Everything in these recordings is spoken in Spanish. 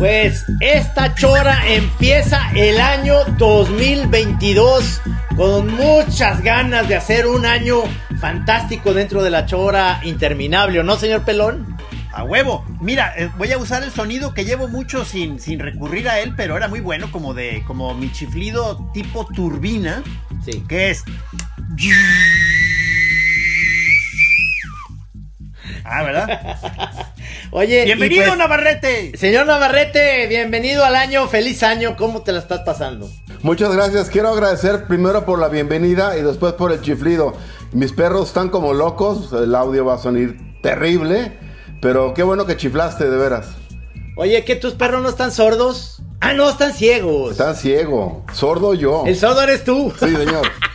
Pues esta chora empieza el año 2022 con muchas ganas de hacer un año fantástico dentro de la chora interminable, ¿o no, señor Pelón? A huevo. Mira, eh, voy a usar el sonido que llevo mucho sin, sin recurrir a él, pero era muy bueno, como de como mi chiflido tipo turbina. Sí. Que es. Ah, ¿verdad? Oye, Bienvenido, pues, Navarrete. Señor Navarrete, bienvenido al año, feliz año, ¿cómo te la estás pasando? Muchas gracias. Quiero agradecer primero por la bienvenida y después por el chiflido. Mis perros están como locos, el audio va a sonar terrible, pero qué bueno que chiflaste, de veras. Oye, ¿que tus perros no están sordos? Ah, no, están ciegos. Están ciego, sordo yo. El sordo eres tú. Sí, señor.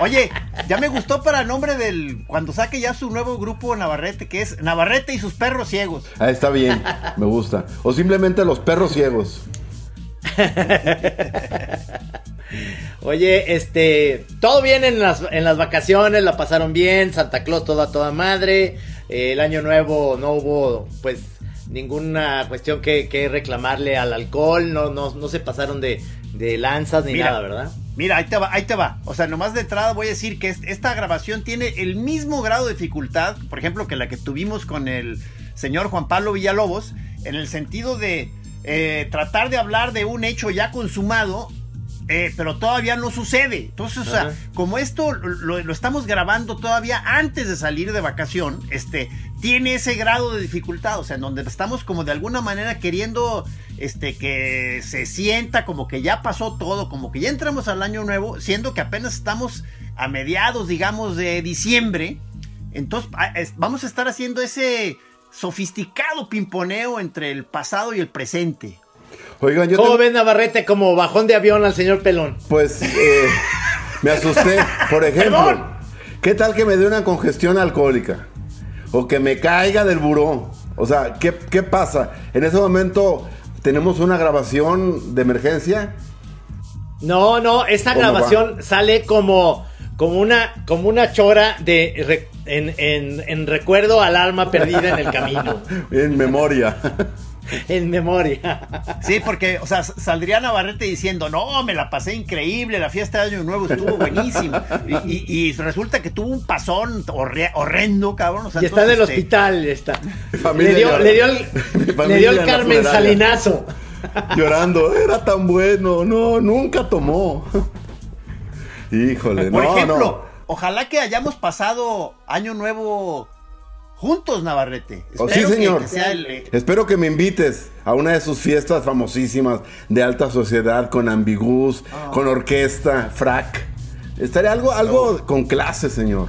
Oye, ya me gustó para nombre del. Cuando saque ya su nuevo grupo Navarrete, que es Navarrete y sus perros ciegos. Ah, está bien, me gusta. O simplemente los perros ciegos. Oye, este, todo bien en las, en las vacaciones, la pasaron bien, Santa Claus toda toda madre, eh, el año nuevo no hubo pues ninguna cuestión que, que reclamarle al alcohol, no, no, no se pasaron de, de lanzas ni Mira. nada, ¿verdad? Mira, ahí te va, ahí te va. O sea, nomás de entrada voy a decir que es- esta grabación tiene el mismo grado de dificultad, por ejemplo, que la que tuvimos con el señor Juan Pablo Villalobos, en el sentido de eh, tratar de hablar de un hecho ya consumado, eh, pero todavía no sucede. Entonces, o sea, como esto lo, lo estamos grabando todavía antes de salir de vacación, este, tiene ese grado de dificultad, o sea, en donde estamos como de alguna manera queriendo este, que se sienta como que ya pasó todo, como que ya entramos al año nuevo, siendo que apenas estamos a mediados, digamos, de diciembre. Entonces, a- es- vamos a estar haciendo ese sofisticado pimponeo entre el pasado y el presente. Oigan, yo ¿Cómo tengo- ven Navarrete como bajón de avión al señor Pelón? pues eh, me asusté. Por ejemplo, ¿qué tal que me dé una congestión alcohólica? O que me caiga del buró. O sea, ¿qué, qué pasa? En ese momento tenemos una grabación de emergencia. No, no, esta ¿Cómo grabación sale como, como una, como una chora de en, en- en recuerdo al alma perdida en el camino. En memoria. en memoria. Sí, porque, o sea, saldría Navarrete diciendo, no, me la pasé increíble, la fiesta de Año Nuevo estuvo buenísima. Y, y- y resulta que tuvo un pasón horre- horrendo, cabrón. O sea, Y está en el este, hospital, está. familia Le dio, le dio el, le dio Carmen funeraria. Salinazo. Llorando. Era tan bueno. No, nunca tomó. Híjole, Por no, ejemplo, no. ojalá que hayamos pasado Año Nuevo juntos, Navarrete. Oh, sí, Espero que- señor. que sea el- eh, Espero que me invites a una de sus fiestas famosísimas de alta sociedad con ambigus, Ah. con orquesta, frac. Estaría algo, algo con clase, señor.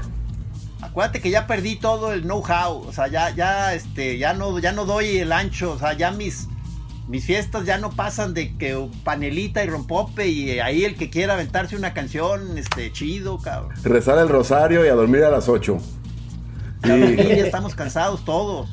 Acuérdate que ya perdí todo el know-how, o sea, ya, ya, este, ya no, ya no doy el ancho, o sea, ya mis, mis fiestas ya no pasan de que panelita y rompope y ahí el que quiera aventarse una canción, este, chido, cabrón. Rezar el rosario y a dormir a las 8. Ya, ya estamos cansados todos.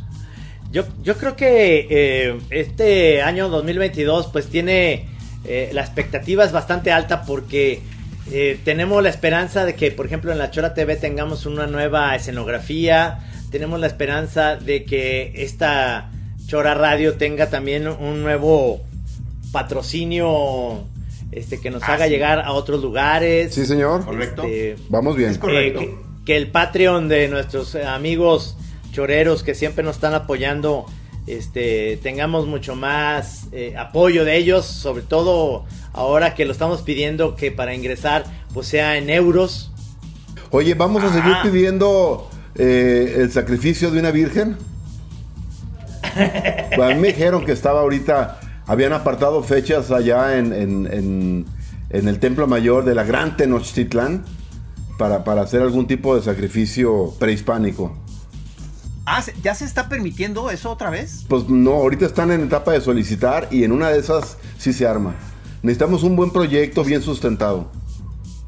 Yo, yo creo que eh, este año 2022 pues tiene eh, la expectativa es bastante alta porque eh, tenemos la esperanza de que por ejemplo en la Chora TV tengamos una nueva escenografía, tenemos la esperanza de que esta Chora Radio tenga también un nuevo patrocinio este, que nos Ah, haga sí. llegar a otros lugares. Sí, señor. Correcto. Este, Vamos bien. Es correcto. eh, que, el Patreon de nuestros amigos choreros que siempre nos están apoyando, este, tengamos mucho más eh, apoyo de ellos, sobre todo ahora que lo estamos pidiendo que para ingresar pues sea en euros. Oye, ¿vamos a seguir pidiendo eh, el sacrificio de una virgen? Pues a mí me dijeron que estaba ahorita, habían apartado fechas allá en, en- en- en el Templo Mayor de la Gran Tenochtitlán para, para hacer algún tipo de sacrificio prehispánico. Ah, ¿se- ¿ya se está permitiendo eso otra vez? Pues no, ahorita están en etapa de solicitar y en una de esas sí se arma. Necesitamos un buen proyecto bien sustentado.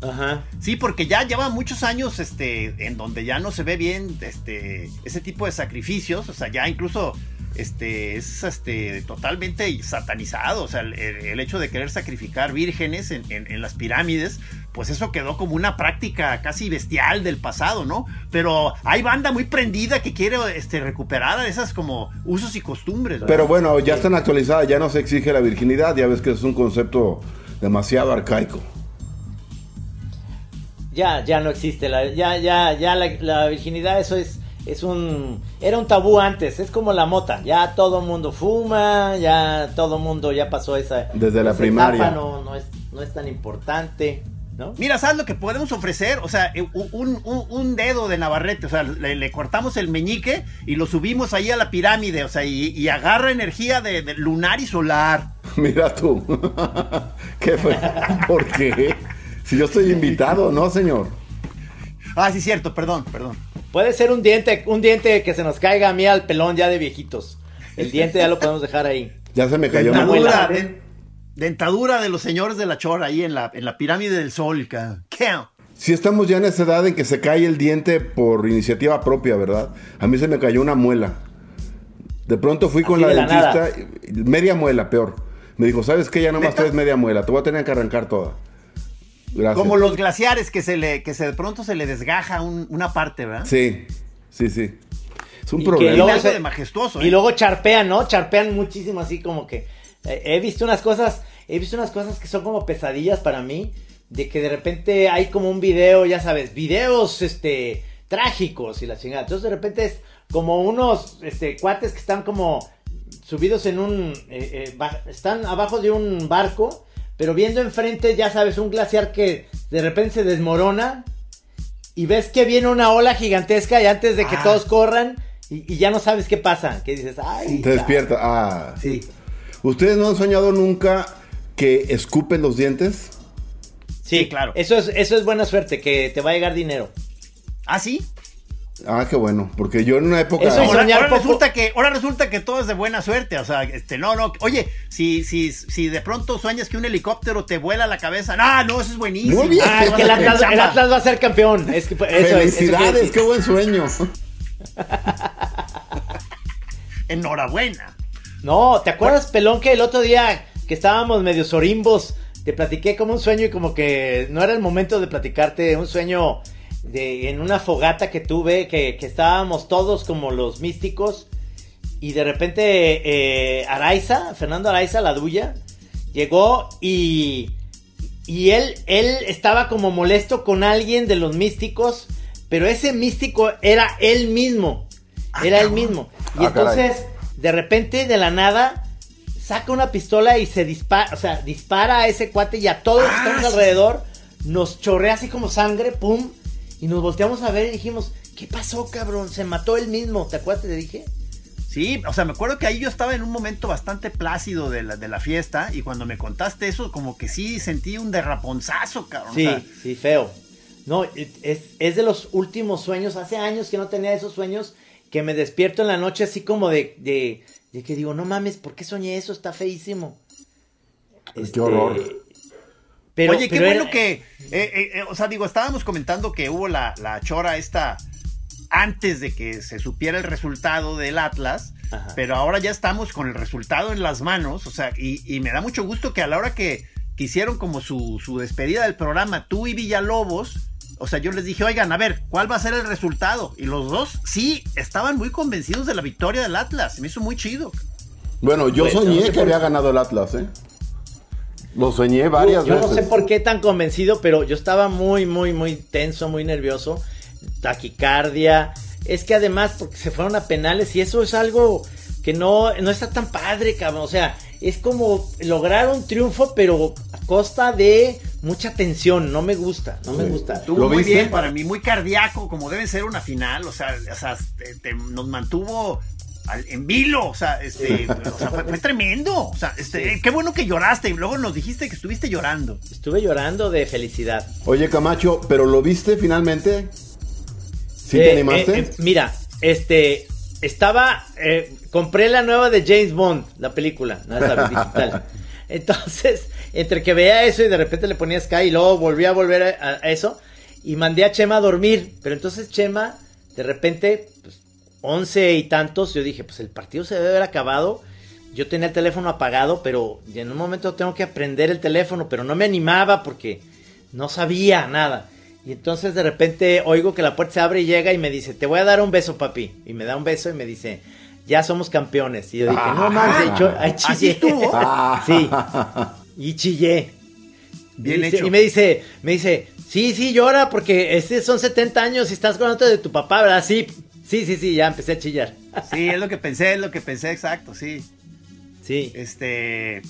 Ajá. Sí, porque ya lleva muchos años este, en donde ya no se ve bien este, ese tipo de sacrificios, o sea, ya incluso este, es este, totalmente satanizado, o sea, el, el hecho de querer sacrificar vírgenes en, en- en las pirámides, pues eso quedó como una práctica casi bestial del pasado, ¿no? Pero hay banda muy prendida que quiere este, recuperar esas como usos y costumbres. ¿verdad? Pero bueno, ya están actualizadas, ya no se exige la virginidad, ya ves que es un concepto demasiado arcaico. Ya, ya no existe, la, ya, ya, ya la, la virginidad, eso es, es un, era un tabú antes, es como la mota, ya todo mundo fuma, ya todo mundo ya pasó esa, Desde la primaria. etapa, no, no es, no es tan importante, ¿no? Mira, ¿sabes lo que podemos ofrecer? O sea, eh, un, un- un dedo de Navarrete, o sea, le, le cortamos el meñique y lo subimos ahí a la pirámide, o sea, y, y agarra energía de, de lunar y solar. Mira tú. ¿Qué fue? ¿Por qué? Si yo estoy invitado, ¿no, señor? Ah, sí, cierto, perdón, perdón. Puede ser un diente, un diente que se nos caiga a mí al pelón ya de viejitos, el diente ya lo podemos dejar ahí. Ya se me cayó. Dentadura, de- dentadura de los señores de la chora ahí en la, en la pirámide del sol. ¿Qué? Si estamos ya en esa edad en que se cae el diente por iniciativa propia, ¿verdad? A mí se me cayó una muela. De pronto fui con Así la de la dentista, media muela, peor. Me dijo, ¿sabes qué? Ya nomás traes media muela, te voy a tener que arrancar toda. Gracias. Como los glaciares que se le, que se de pronto se le desgaja un- una parte, ¿verdad? Sí, sí, sí. Es un Y que problema. luego- de majestuoso, Y ¿eh? luego charpean, ¿no? Charpean muchísimo así como que eh, he visto unas cosas, he visto unas cosas que son como pesadillas para mí, de que de repente hay como un video, ya sabes, videos este trágicos y la chingada. Entonces de repente es como unos este cuates que están como subidos en un eh, eh, están abajo de un barco, pero viendo enfrente, ya sabes, un glaciar que de repente se desmorona y ves que viene una ola gigantesca y antes de que Ah. todos corran y, y ya no sabes qué pasa, que dices, ay, Te despierta. Ah. Sí. ¿Ustedes no han soñado nunca que escupen los dientes? Sí, Sí, claro. Eso es, eso es buena suerte, que te va a llegar dinero. ¿Ah, sí? Ah, qué bueno. Porque yo en una época. Eso Ahora, ahora poco- resulta que, ahora resulta que todo es de buena suerte. O sea, este, no, no. Oye, si, si, si de pronto sueñas que un helicóptero te vuela la cabeza. No, no, eso es buenísimo. Muy bien. Ah, es que el Atlas, el Atlas va a ser campeón. Es que, eso Felicidades, qué buen sueño. Enhorabuena. No, ¿te acuerdas, Pelón, que el otro día que estábamos medio sorimbos, te platiqué como un sueño y como que no era el momento de platicarte un sueño de, en una fogata que tuve, que, que estábamos todos como los místicos y de repente eh, Araiza, Fernando Araiza, la duya, llegó y, y él, él estaba como molesto con alguien de los místicos, pero ese místico era él mismo, era él mismo. Y Ah, entonces, de repente, de la nada, saca una pistola y se dispara, o sea, dispara a ese cuate y a todos los que Ah, estamos sí. alrededor, nos chorrea así como sangre, pum, y nos volteamos a ver y dijimos, ¿qué pasó, cabrón? Se mató él mismo, ¿te acuerdas? Te dije. Sí, o sea, me acuerdo que ahí yo estaba en un momento bastante plácido de la, de la fiesta. Y cuando me contaste eso, como que sí sentí un derraponzazo, cabrón. Sí, O sea, sí, feo. No, es, es de los últimos sueños. Hace años que no tenía esos sueños que me despierto en la noche así como de, de, de que digo, no mames, ¿por qué soñé eso? Está feísimo. Este, Qué horror. Pero, Oye, qué bueno era- que. eh, eh, eh, o sea, digo, estábamos comentando que hubo la, la chora esta antes de que se supiera el resultado del Atlas. Ajá. Pero ahora ya estamos con el resultado en las manos. O sea, y, y me da mucho gusto que a la hora que, que hicieron como su, su despedida del programa, tú y Villalobos. O sea, yo les dije, oigan, a ver, ¿cuál va a ser el resultado? Y los dos, sí, estaban muy convencidos de la victoria del Atlas. Me hizo muy chido. Bueno, yo soñé no sé que por- había ganado el Atlas, ¿eh? Lo soñé varias yo veces. no sé por qué tan convencido, pero yo estaba muy, muy, muy tenso, muy nervioso. Taquicardia. Es que además, porque se fueron a penales y eso es algo que no, no está tan padre, cabrón. O sea, es como lograr un triunfo, pero a costa de mucha tensión. No me gusta, no me gusta. Estuvo ¿Lo muy viste? bien para mí, muy cardíaco, como debe ser una final. O sea, o sea, te- te- nos mantuvo al- en vilo. O sea, este, o sea, fue, fue tremendo. O sea, este, qué bueno que lloraste. Y luego nos dijiste que estuviste llorando. Estuve llorando de felicidad. Oye, Camacho, ¿pero lo viste finalmente? ¿Sí Eh, te animaste? eh, eh, mira, este, estaba, eh, compré la nueva de James Bond, la película, no la digital. Entonces, entre que veía eso y de repente le ponía Sky y luego volví a volver a, a eso y mandé a Chema a dormir. Pero entonces Chema, de repente, pues, once y tantos, yo dije, pues el partido se debe haber acabado. Yo tenía el teléfono apagado, pero en un momento tengo que aprender el teléfono, pero no me animaba porque no sabía nada. Y entonces de repente oigo que la puerta se abre y llega y me dice, te voy a dar un beso, papi. Y me da un beso y me dice, ya somos campeones. Y yo dije, no ahí ¿Así chillé. estuvo? sí. Y chillé. Bien y, dice- hecho. y me dice, me dice, sí, sí, llora porque este son 70 años y estás con otro de tu papá, ¿verdad? Sí, sí, sí, sí, ya empecé a chillar. Sí, es lo que pensé, es lo que pensé, exacto, sí. Sí. Este.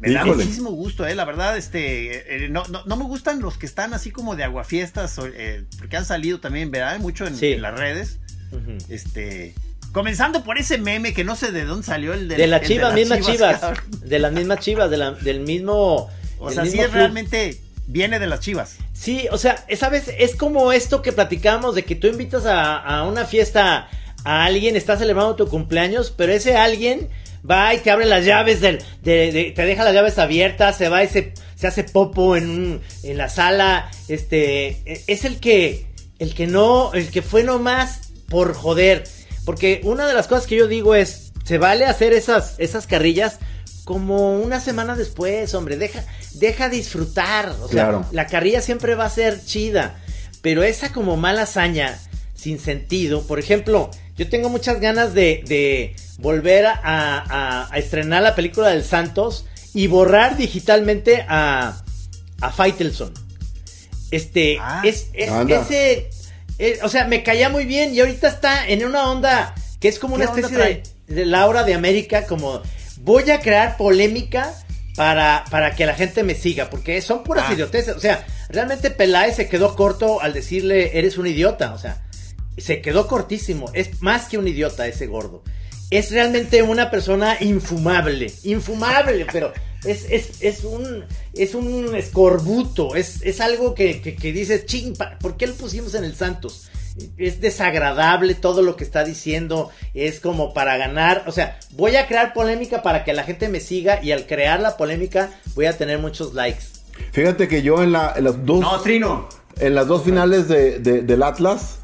Me da Híjole. muchísimo gusto, eh, la verdad, este, eh, no, no, no me gustan los que están así como de aguafiestas, eh, porque han salido también, ¿verdad? Mucho en, Sí. en las redes, Ujú. este, comenzando por ese meme que no sé de dónde salió el De las el chivas, mismas chivas. De las mismas chivas, de la- del mismo. O sea, sí es realmente, viene de las chivas. Sí, o sea, ¿sabes? Es como esto que platicamos de que tú invitas a, a una fiesta a alguien, estás celebrando tu cumpleaños, pero ese alguien va y te abre las llaves del, de, de- te deja las llaves abiertas, se va y se, se hace popo en, en la sala, este, e- es el que, el que no, el que fue nomás por joder, porque una de las cosas que yo digo es, se vale hacer esas, esas carrillas como una semana después, hombre, deja, deja disfrutar, o sea, Claro. la carrilla siempre va a ser chida, pero esa como mala hazaña sin sentido, por ejemplo, yo tengo muchas ganas de, de volver a, a- a estrenar la película del Santos y borrar digitalmente a, a Faitelson. Este, Ah, es, ese, eh, o sea, me caía muy bien y ahorita está en una onda que es como una ¿Qué onda especie de, de Laura de América, como voy a crear polémica para, para que la gente me siga, porque son puras Ah. idioteces. O sea, realmente Peláez se quedó corto al decirle, eres un idiota. O sea, se quedó cortísimo. Es más que un idiota ese gordo. Es realmente una persona infumable. Infumable, pero es, es, es un es un escorbuto. Es, es algo que, que, que dices, ching, ¿por qué lo pusimos en el Santos? Es desagradable todo lo que está diciendo. Es como para ganar. O sea, voy a crear polémica para que la gente me siga. Y al crear la polémica, voy a tener muchos likes. Fíjate que yo en, la, en las dos... No, Trino. En las dos finales de, de- del Atlas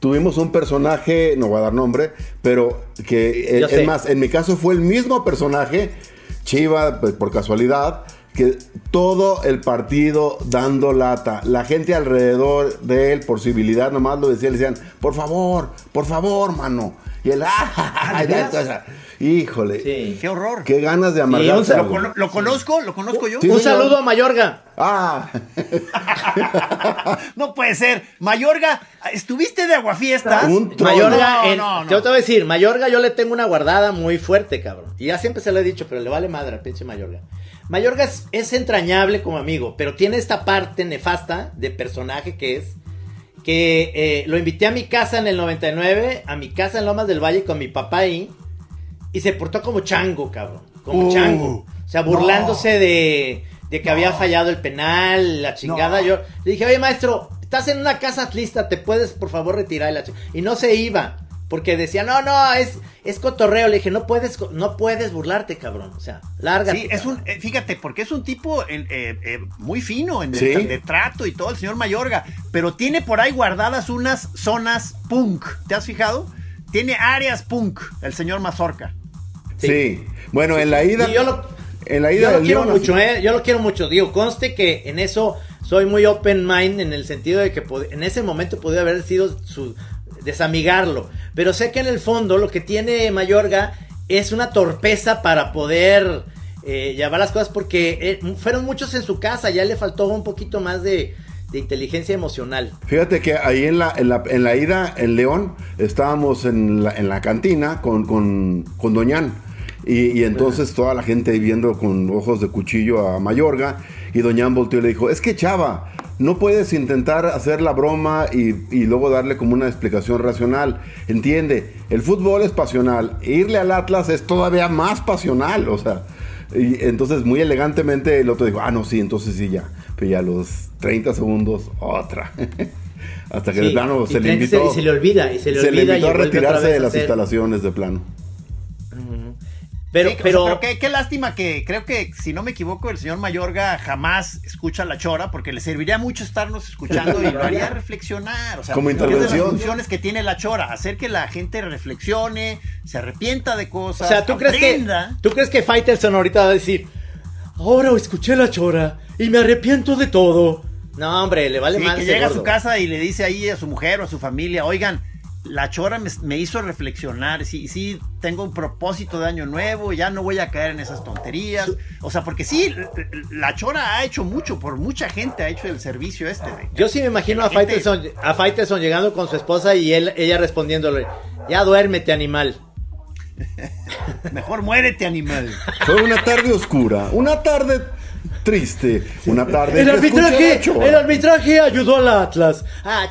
tuvimos un personaje, no voy a dar nombre, pero que eh, es más, en mi caso fue el mismo personaje, Chiva, pues, por casualidad, que todo el partido dando lata, la gente alrededor de él, por civilidad nomás lo decía, le decían, por favor, por favor, mano. Y él, ah, o sea, híjole, Sí. Qué horror. qué ganas de un amargarse. saludo. ¿Lo, cono- lo conozco? ¿Lo conozco yo? Sí, un señor. saludo a Mayorga. Ah, no puede ser. Mayorga, ¿estuviste de aguafiestas? Un trono. Mayorga, No, en- no, no. yo te voy a decir, Mayorga yo le tengo una guardada muy fuerte, cabrón. Y ya siempre se lo he dicho, pero le vale madre al pinche Mayorga. Mayorga es, es entrañable como amigo, pero tiene esta parte nefasta de personaje que es que eh, lo invité a mi casa en el 99, a mi casa en Lomas del Valle con mi papá ahí, y se portó como chango, cabrón. Como Uh, chango. O sea, burlándose de, de que había fallado el penal, la chingada. No. Yo le dije, oye, maestro, estás en una casa atlista, ¿te puedes, por favor, retirar? La Y no se iba. Porque decía, no, no, es, es cotorreo. Le dije, no puedes, no puedes burlarte, cabrón. O sea, lárgate. Sí, es un, cabrón". eh, fíjate, porque es un tipo eh, eh, eh, muy fino en Sí. de, de trato y todo, el señor Mayorga, pero tiene por ahí guardadas unas zonas punk. ¿Te has fijado? Tiene áreas punk, el señor Mazorca. sí. Bueno, en la ida... Y yo lo, en la yo ida lo del quiero León, mucho, así- ¿eh? Yo lo quiero mucho. Digo, conste que en eso soy muy open mind en el sentido de que en ese momento podría haber sido su desamigarlo. Pero sé que en el fondo lo que tiene Mayorga es una torpeza para poder eh, llevar las cosas porque eh, fueron muchos en su casa, ya le faltó un poquito más de, inteligencia emocional. Fíjate que ahí en la, en la, en la ida en León estábamos en la, en la cantina con, con, con Doñán. Y, entonces toda la gente viendo con ojos de cuchillo a Mayorga. Y Doñán volteó y le dijo, es que chava, no puedes intentar hacer la broma y, y luego darle como una explicación racional. Entiende, el fútbol es pasional. Irle al Atlas es todavía más pasional. O sea, y entonces muy elegantemente el otro dijo, ah, no, sí, entonces sí ya. Pero ya a los 30 segundos, otra. Hasta que Sí, de plano se le 30 invitó. y se le olvida, y se le se le olvida invitó y a retirarse de las hacer- instalaciones de plano. Pero, Sí, pero, pero qué, qué lástima que creo que, si no me equivoco, el señor Mayorga jamás escucha la chora porque le serviría mucho estarnos escuchando y lo haría reflexionar. O sea, Como porque es de intervención. las funciones que tiene la chora, hacer que la gente reflexione, se arrepienta de o cosas, sea, ¿tú crees, que. ¿tú crees que Faitelson ahorita va a decir, ahora escuché la chora y me arrepiento de todo? No, hombre, le vale Sí, más. que llega a su casa y le dice ahí a su mujer o a su familia, oigan, la chora me, me hizo reflexionar, sí, sí, tengo un propósito de año nuevo, ya no voy a caer en esas tonterías. O sea, porque sí, la chora ha hecho mucho, por mucha gente ha hecho el servicio este. de- Yo sí me imagino a gente- Faitelson, a Faitelson llegando con su esposa y él, ella respondiéndole, ya duérmete, animal. Mejor muérete, animal. Fue una tarde oscura, una tarde triste, una tarde El arbitraje, el arbitraje ayudó al Atlas. Ah,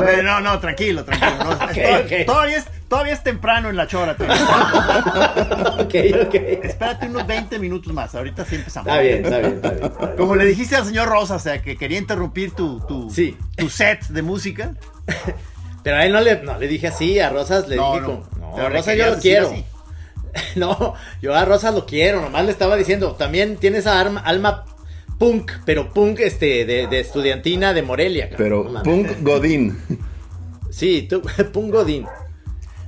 ver, no, no, tranquilo, tranquilo. no. Todavía, es, todavía es temprano en la chora. todavía. ok, ok. Espérate unos 20 minutos más, ahorita sí empezamos. Está bien, está bien, está bien. está bien. Como le dijiste al señor Rosa, o sea, que quería interrumpir tu, tu, Sí. tu set de música. Pero a él no le, no le dije así, a Rosas le No, dije no. como, no, a Rosas yo lo quiero. así. No, yo a Rosas lo quiero, nomás le estaba diciendo, también tiene esa alma punk, pero punk este de, de estudiantina de Morelia. cabrón, Pero. Punk Godín. Sí, tú, punk Godín.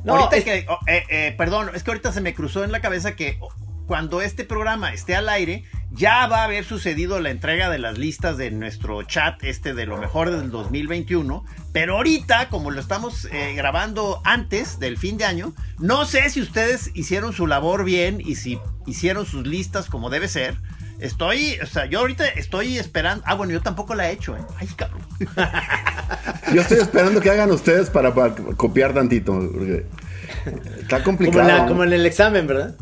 No, ahorita es- que, oh, eh, eh, perdón, es que ahorita se me cruzó en la cabeza que oh, cuando este programa esté al aire, ya va a haber sucedido la entrega de las listas de nuestro chat este de lo mejor del 2021. Pero ahorita, como lo estamos eh, grabando antes del fin de año, no sé si ustedes hicieron su labor bien y si hicieron sus listas como debe ser. Estoy, o sea, yo ahorita estoy esperando. Ah, bueno, yo tampoco la he hecho, ¿eh? Ay, cabrón. Yo estoy esperando que hagan ustedes para, para copiar tantito. porque está complicado. la- como en el examen, ¿verdad?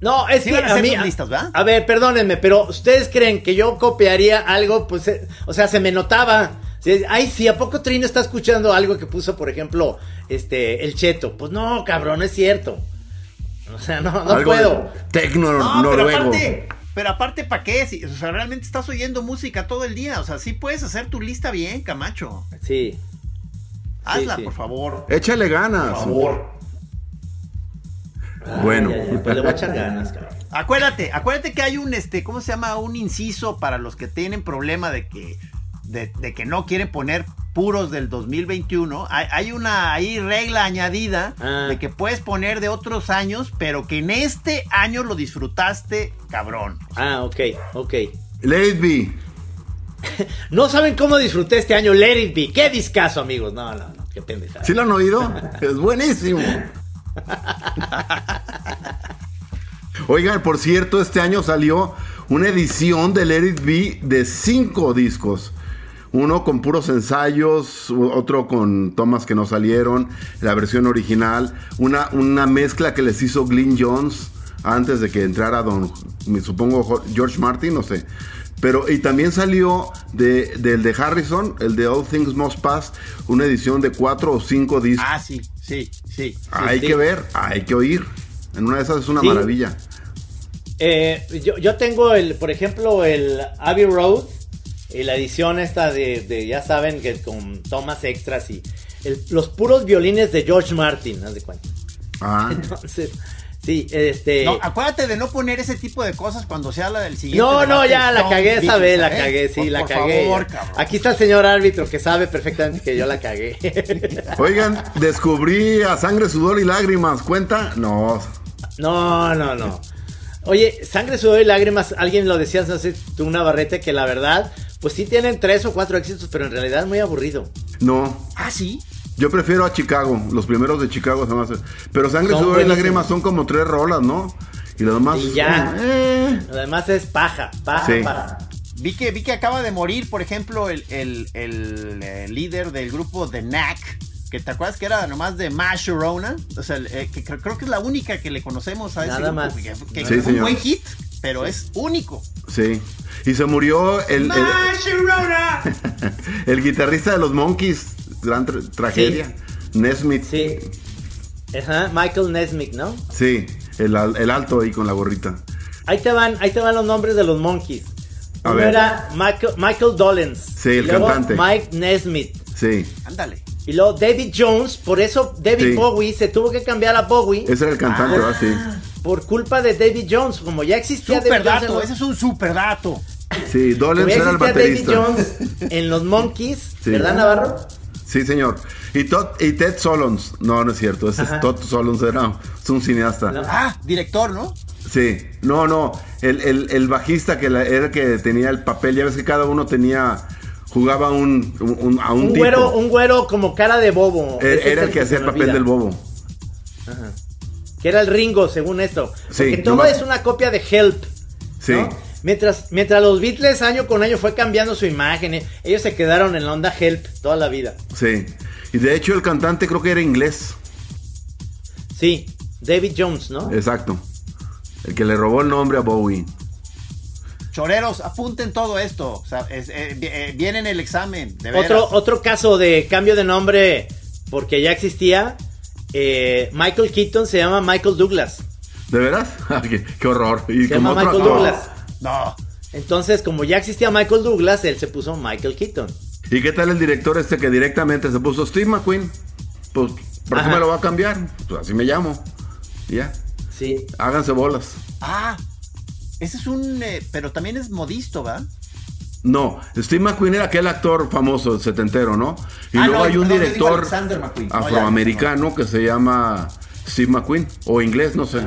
No, es Sí que a mí. listas, ¿verdad? A ver, perdónenme, pero ustedes creen que yo copiaría algo, pues, eh, o sea, se me notaba. Ay, sí, ¿a poco Trino está escuchando algo que puso, por ejemplo, este, el Cheto? Pues no, cabrón, no es cierto. O sea, no, no Algo puedo. Tecno No, pero noruego. aparte, pero aparte, ¿para qué? Si- o sea, realmente estás oyendo música todo el día. O sea, sí puedes hacer tu lista bien, Camacho. Sí. Hazla, sí. por favor. Échale ganas. Por favor. Bueno. Pues le voy a echar ganas, cabrón. Acuérdate, acuérdate que hay un, este, ¿cómo se llama? Un inciso para los que tienen problema de que, de, de que no quieren poner puros del 2021. Hay, hay una ahí regla añadida Ah. de que puedes poner de otros años, pero que en este año lo disfrutaste, cabrón. Ah, ok, ok. Let it be. No saben cómo disfruté este año Let It Be. Qué discazo, amigos. No, no, no, qué pendejada. ¿Sí lo han oído? Es buenísimo. Oigan, por cierto, este año salió una edición de Let It Be de cinco discos. Uno con puros ensayos, otro con tomas que no salieron, la versión original, una, una mezcla que les hizo Glyn Jones antes de que entrara don, me supongo, George Martin, no sé. Pero, y también salió de, del de Harrison, el de All Things Must Pass, una edición de cuatro o cinco discos. Ah, sí, sí, sí. hay sí. que ver, hay que oír. En una de esas es una Sí. maravilla. Eh, yo, yo tengo el, por ejemplo, el Abbey Road y la edición esta de, de, ya saben, que con tomas extras y el- los puros violines de George Martin, haz de cuenta. Ah, Entonces, sí, este... No, acuérdate de no poner ese tipo de cosas cuando se habla del siguiente. No, no, ya la cagué esa vez, la ¿eh? cagué, sí, Por- la por cagué. favor, cabrón. Aquí está el señor árbitro que sabe perfectamente que yo la cagué. Oigan, descubrí a sangre, sudor y lágrimas. ¿Cuenta? No. No, no, no. Oye, Sangre, Sudor y Lágrimas, alguien lo decía hace tú una barrete que la verdad, pues sí tienen tres o cuatro éxitos, pero en realidad es muy aburrido. No. Ah, sí. Yo prefiero a Chicago, los primeros de Chicago se me hace- Pero Sangre, Sudor y. Lágrimas son como tres rolas, ¿no? Y lo demás... Y ya. eh, Además es paja, paja, Sí. paja. Vi que, vi que acaba de morir, por ejemplo, el, el- el, eh, líder del grupo The Knack. Que te acuerdas que era nomás de Mash Sharona. O sea, el, eh, que creo, creo que es la única que le conocemos a ese Nada grupo. más. Que, que Sí, fue un buen hit, pero es único. sí. Y se murió el, el, el guitarrista de los Monkeys. Gran tra- tragedia. Nesmith. Sí. Sí. Ajá, Michael Nesmith, ¿no? el, al- el alto ahí con la gorrita. Ahí te van, ahí te van los nombres de los Monkeys. A Uno ver. era Michael, Michael Dolenz. Sí, el luego cantante. Mike Nesmith. Sí. Ándale. Y luego David Jones, por eso David Sí. Bowie se tuvo que cambiar a Bowie Ese era el cantante, Ah. Por culpa de David Jones. Como ya existía Super David Jones dato, los- ese es un super dato. Sí, Dolenz era el existía David baterista. Jones en los Monkeys, Sí. ¿verdad Navarro? Sí, señor. Y, Todd, y Ted Solons. No, no es cierto. Ese es Todd Solons, era es un cineasta. No. Ah, director, ¿no? Sí. No, no. El, el- el bajista que la- era el que tenía el papel. Ya ves que cada uno tenía. Jugaba un, un- un- a un, Un tipo. güero, un güero como cara de bobo. Era, es era el que hacía el papel del bobo. Que era el Ringo, según esto. Sí, Porque todo nomás- es una copia de Help. Sí. ¿no? Mientras, mientras los Beatles año con año fue cambiando su imagen, eh, ellos se quedaron en la onda Help toda la vida. Sí. Y de hecho el cantante creo que era inglés. Sí, David Jones, ¿no? Exacto. El que le robó el nombre a Bowie. Choreros, apunten todo esto. O sea, es- eh, eh, viene en el examen, de veras. Otro, otro caso de cambio de nombre porque ya existía. Eh, Michael Keaton se llama Michael Douglas. ¿De veras? qué, qué horror. Y Se como llama otro Michael actor. Douglas. No. Entonces, como ya existía Michael Douglas, él se puso Michael Keaton. ¿Y qué tal el director este que directamente se puso Steve McQueen? Pues, ¿por qué Ajá. me lo va a cambiar? Pues así me llamo. Y ya, Sí. háganse bolas. Ah, ese es un. eh, pero también es modisto, ¿va? No, Steve McQueen era aquel actor famoso, setentero, ¿no? Y Ah, luego no, hay un director. No, afroamericano que se llama Steve McQueen, o inglés, no sé.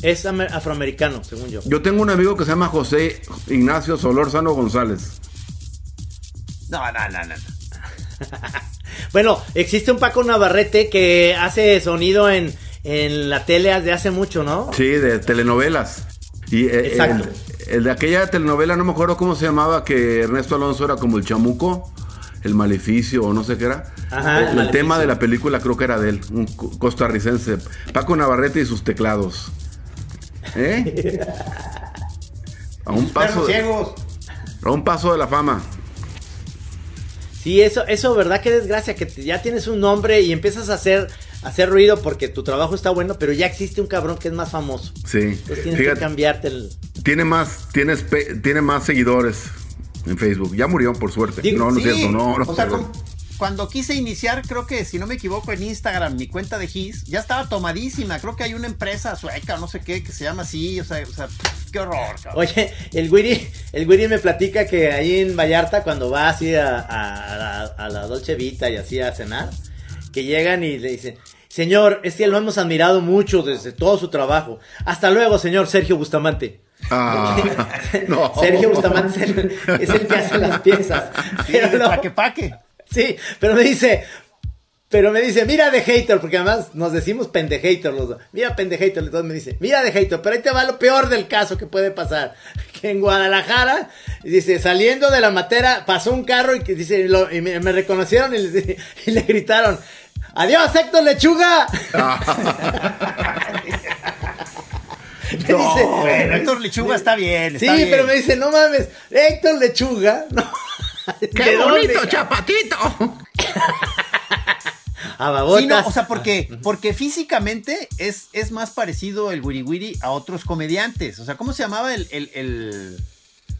Es amer- afroamericano, según yo. Yo tengo un amigo que se llama José Ignacio Solórzano González. No, no, no, no. no. Bueno, existe un Paco Navarrete que hace sonido en, en la tele de hace mucho, ¿no? Sí, de telenovelas. Y eh, Exacto. El, el de aquella telenovela, no me acuerdo cómo se llamaba, que Ernesto Alonso era como el chamuco, el maleficio o no sé qué era. Ajá, el tema de la película creo que era de él, un co- costarricense. Paco Navarrete y sus teclados. ¿Eh? A un paso, de, ciegos. a un paso de la fama. Sí, eso, eso, ¿verdad? Qué desgracia que ya tienes un nombre y empiezas a hacer, a hacer ruido porque tu trabajo está bueno, pero ya existe un cabrón que es más famoso. Sí. Entonces tienes Fíjate, que cambiarte el... tiene más, tienes pe- tiene más seguidores en Facebook. Ya murió, por suerte. Digo, no, no es cierto, no, no. o sea, cu- cuando quise iniciar, creo que si no me equivoco en Instagram, mi cuenta de His, ya estaba tomadísima. Creo que hay una empresa sueca, no sé qué, que se llama así. O sea, o sea pff, qué horror, cabrón. Oye, el Wiri, el Wiri me platica que ahí en Vallarta, cuando va así a, a- a la, a la Dolce Vita y así a cenar, que llegan y le dicen, señor, este lo hemos admirado mucho desde todo su trabajo. Hasta luego, señor Sergio Bustamante. Ah, no. Sergio Bustamante es el, es el que hace las piezas. Sí, Pero de no- paque paque. Sí, pero me dice, pero me dice, mira de hater, porque además nos decimos pendejator los dos. Mira pendejator, entonces me dice, mira de hater, pero ahí te va lo peor del caso que puede pasar. Que en Guadalajara, dice, saliendo de la matera, pasó un carro y dice, lo- y me, me reconocieron y le, y le gritaron, adiós Héctor Lechuga. me dice, Bueno, Héctor Lechuga está bien. sí, bien. pero me dice, no mames, Héctor Lechuga. No. ¿De dónde? chapatito! A babotas. Sí, no, o sea, porque, porque físicamente es, es más parecido el Wiri Wiri a otros comediantes. O sea, ¿cómo se llamaba el, el, el,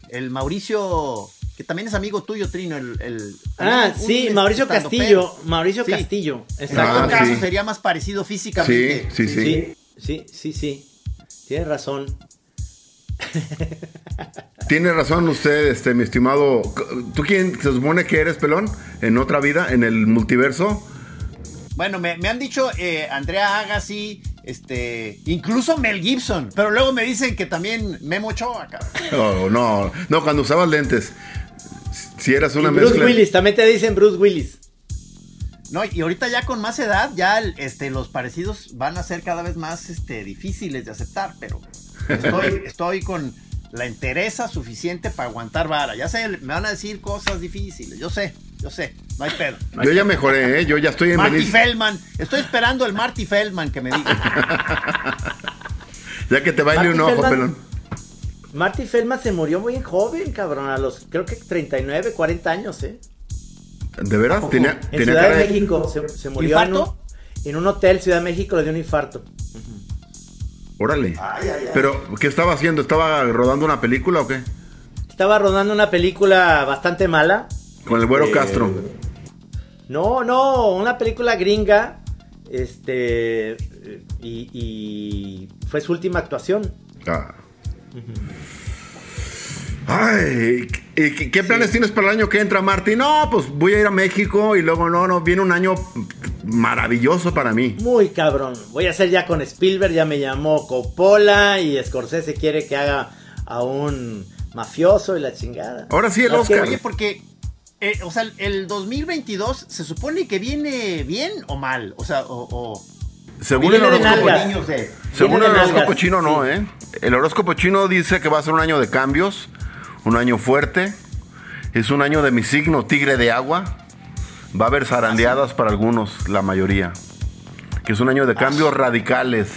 el Mauricio, que también es amigo tuyo, Trino? El, el- Ah, un- sí, un Mauricio. Castillo. Mauricio Sí. Castillo. En Exacto. Ah, caso sí. sería más parecido físicamente. Sí, sí, sí. Sí, sí, sí, sí. Tienes razón. Tiene razón usted, este, mi estimado. ¿Tú quién se supone que eres, pelón? ¿En otra vida? ¿En el multiverso? Bueno, me, me han dicho eh, Andrea Agassi, este, incluso Mel Gibson, pero luego me dicen que también Memo Ochoa, cabrón. No, no, no, cuando usabas lentes. Si eras una Y Bruce mezcla. Willis, también te dicen Bruce Willis. No, y ahorita ya con más edad, ya el- este, los parecidos van a ser cada vez más este, difíciles de aceptar, pero estoy, estoy con la entereza suficiente para aguantar vara. Ya sé, me van a decir cosas difíciles, yo sé, yo sé, no hay pedo. no hay Yo ya mejoré, ¿eh? Yo ya estoy en Marty. Feldman, estoy esperando el Marty Feldman que me diga. Ya que te baile Marty un ojo, Feldman- pelón. Marty Feldman se murió muy joven, cabrón, a los creo que 39, 40 años, ¿eh? ¿De veras? Tenía, En tenía Ciudad cara de México se, se murió en un, ¿Infarto? en un hotel Ciudad de México, le dio un infarto. Órale. Pero, ¿qué estaba haciendo? ¿Estaba rodando una película o qué? Estaba rodando una película bastante mala. Con el güero Eh, Castro. No, no, una película gringa. Este. Y, y fue su última actuación. Ah. Ay, ¿y qué, qué planes tienes para el año que entra, Martín? No, pues voy a ir a México y luego no, no, viene un año maravilloso para mí. Muy cabrón. Voy a hacer ya con Spielberg, ya me llamó Coppola y Scorsese quiere que haga a un mafioso y la chingada. Ahora sí el No, Oscar. Oye, porque, eh, o sea, el 2022 se supone que viene bien o mal, o sea, o... o Según el Viene de horóscopo, niños de... según el horóscopo nalgas, chino no, sí. ¿eh? El horóscopo chino dice que va a ser un año de cambios, un año fuerte, es un año de mi signo tigre de agua, va a haber zarandeadas para algunos, la mayoría, que es un año de cambios radicales,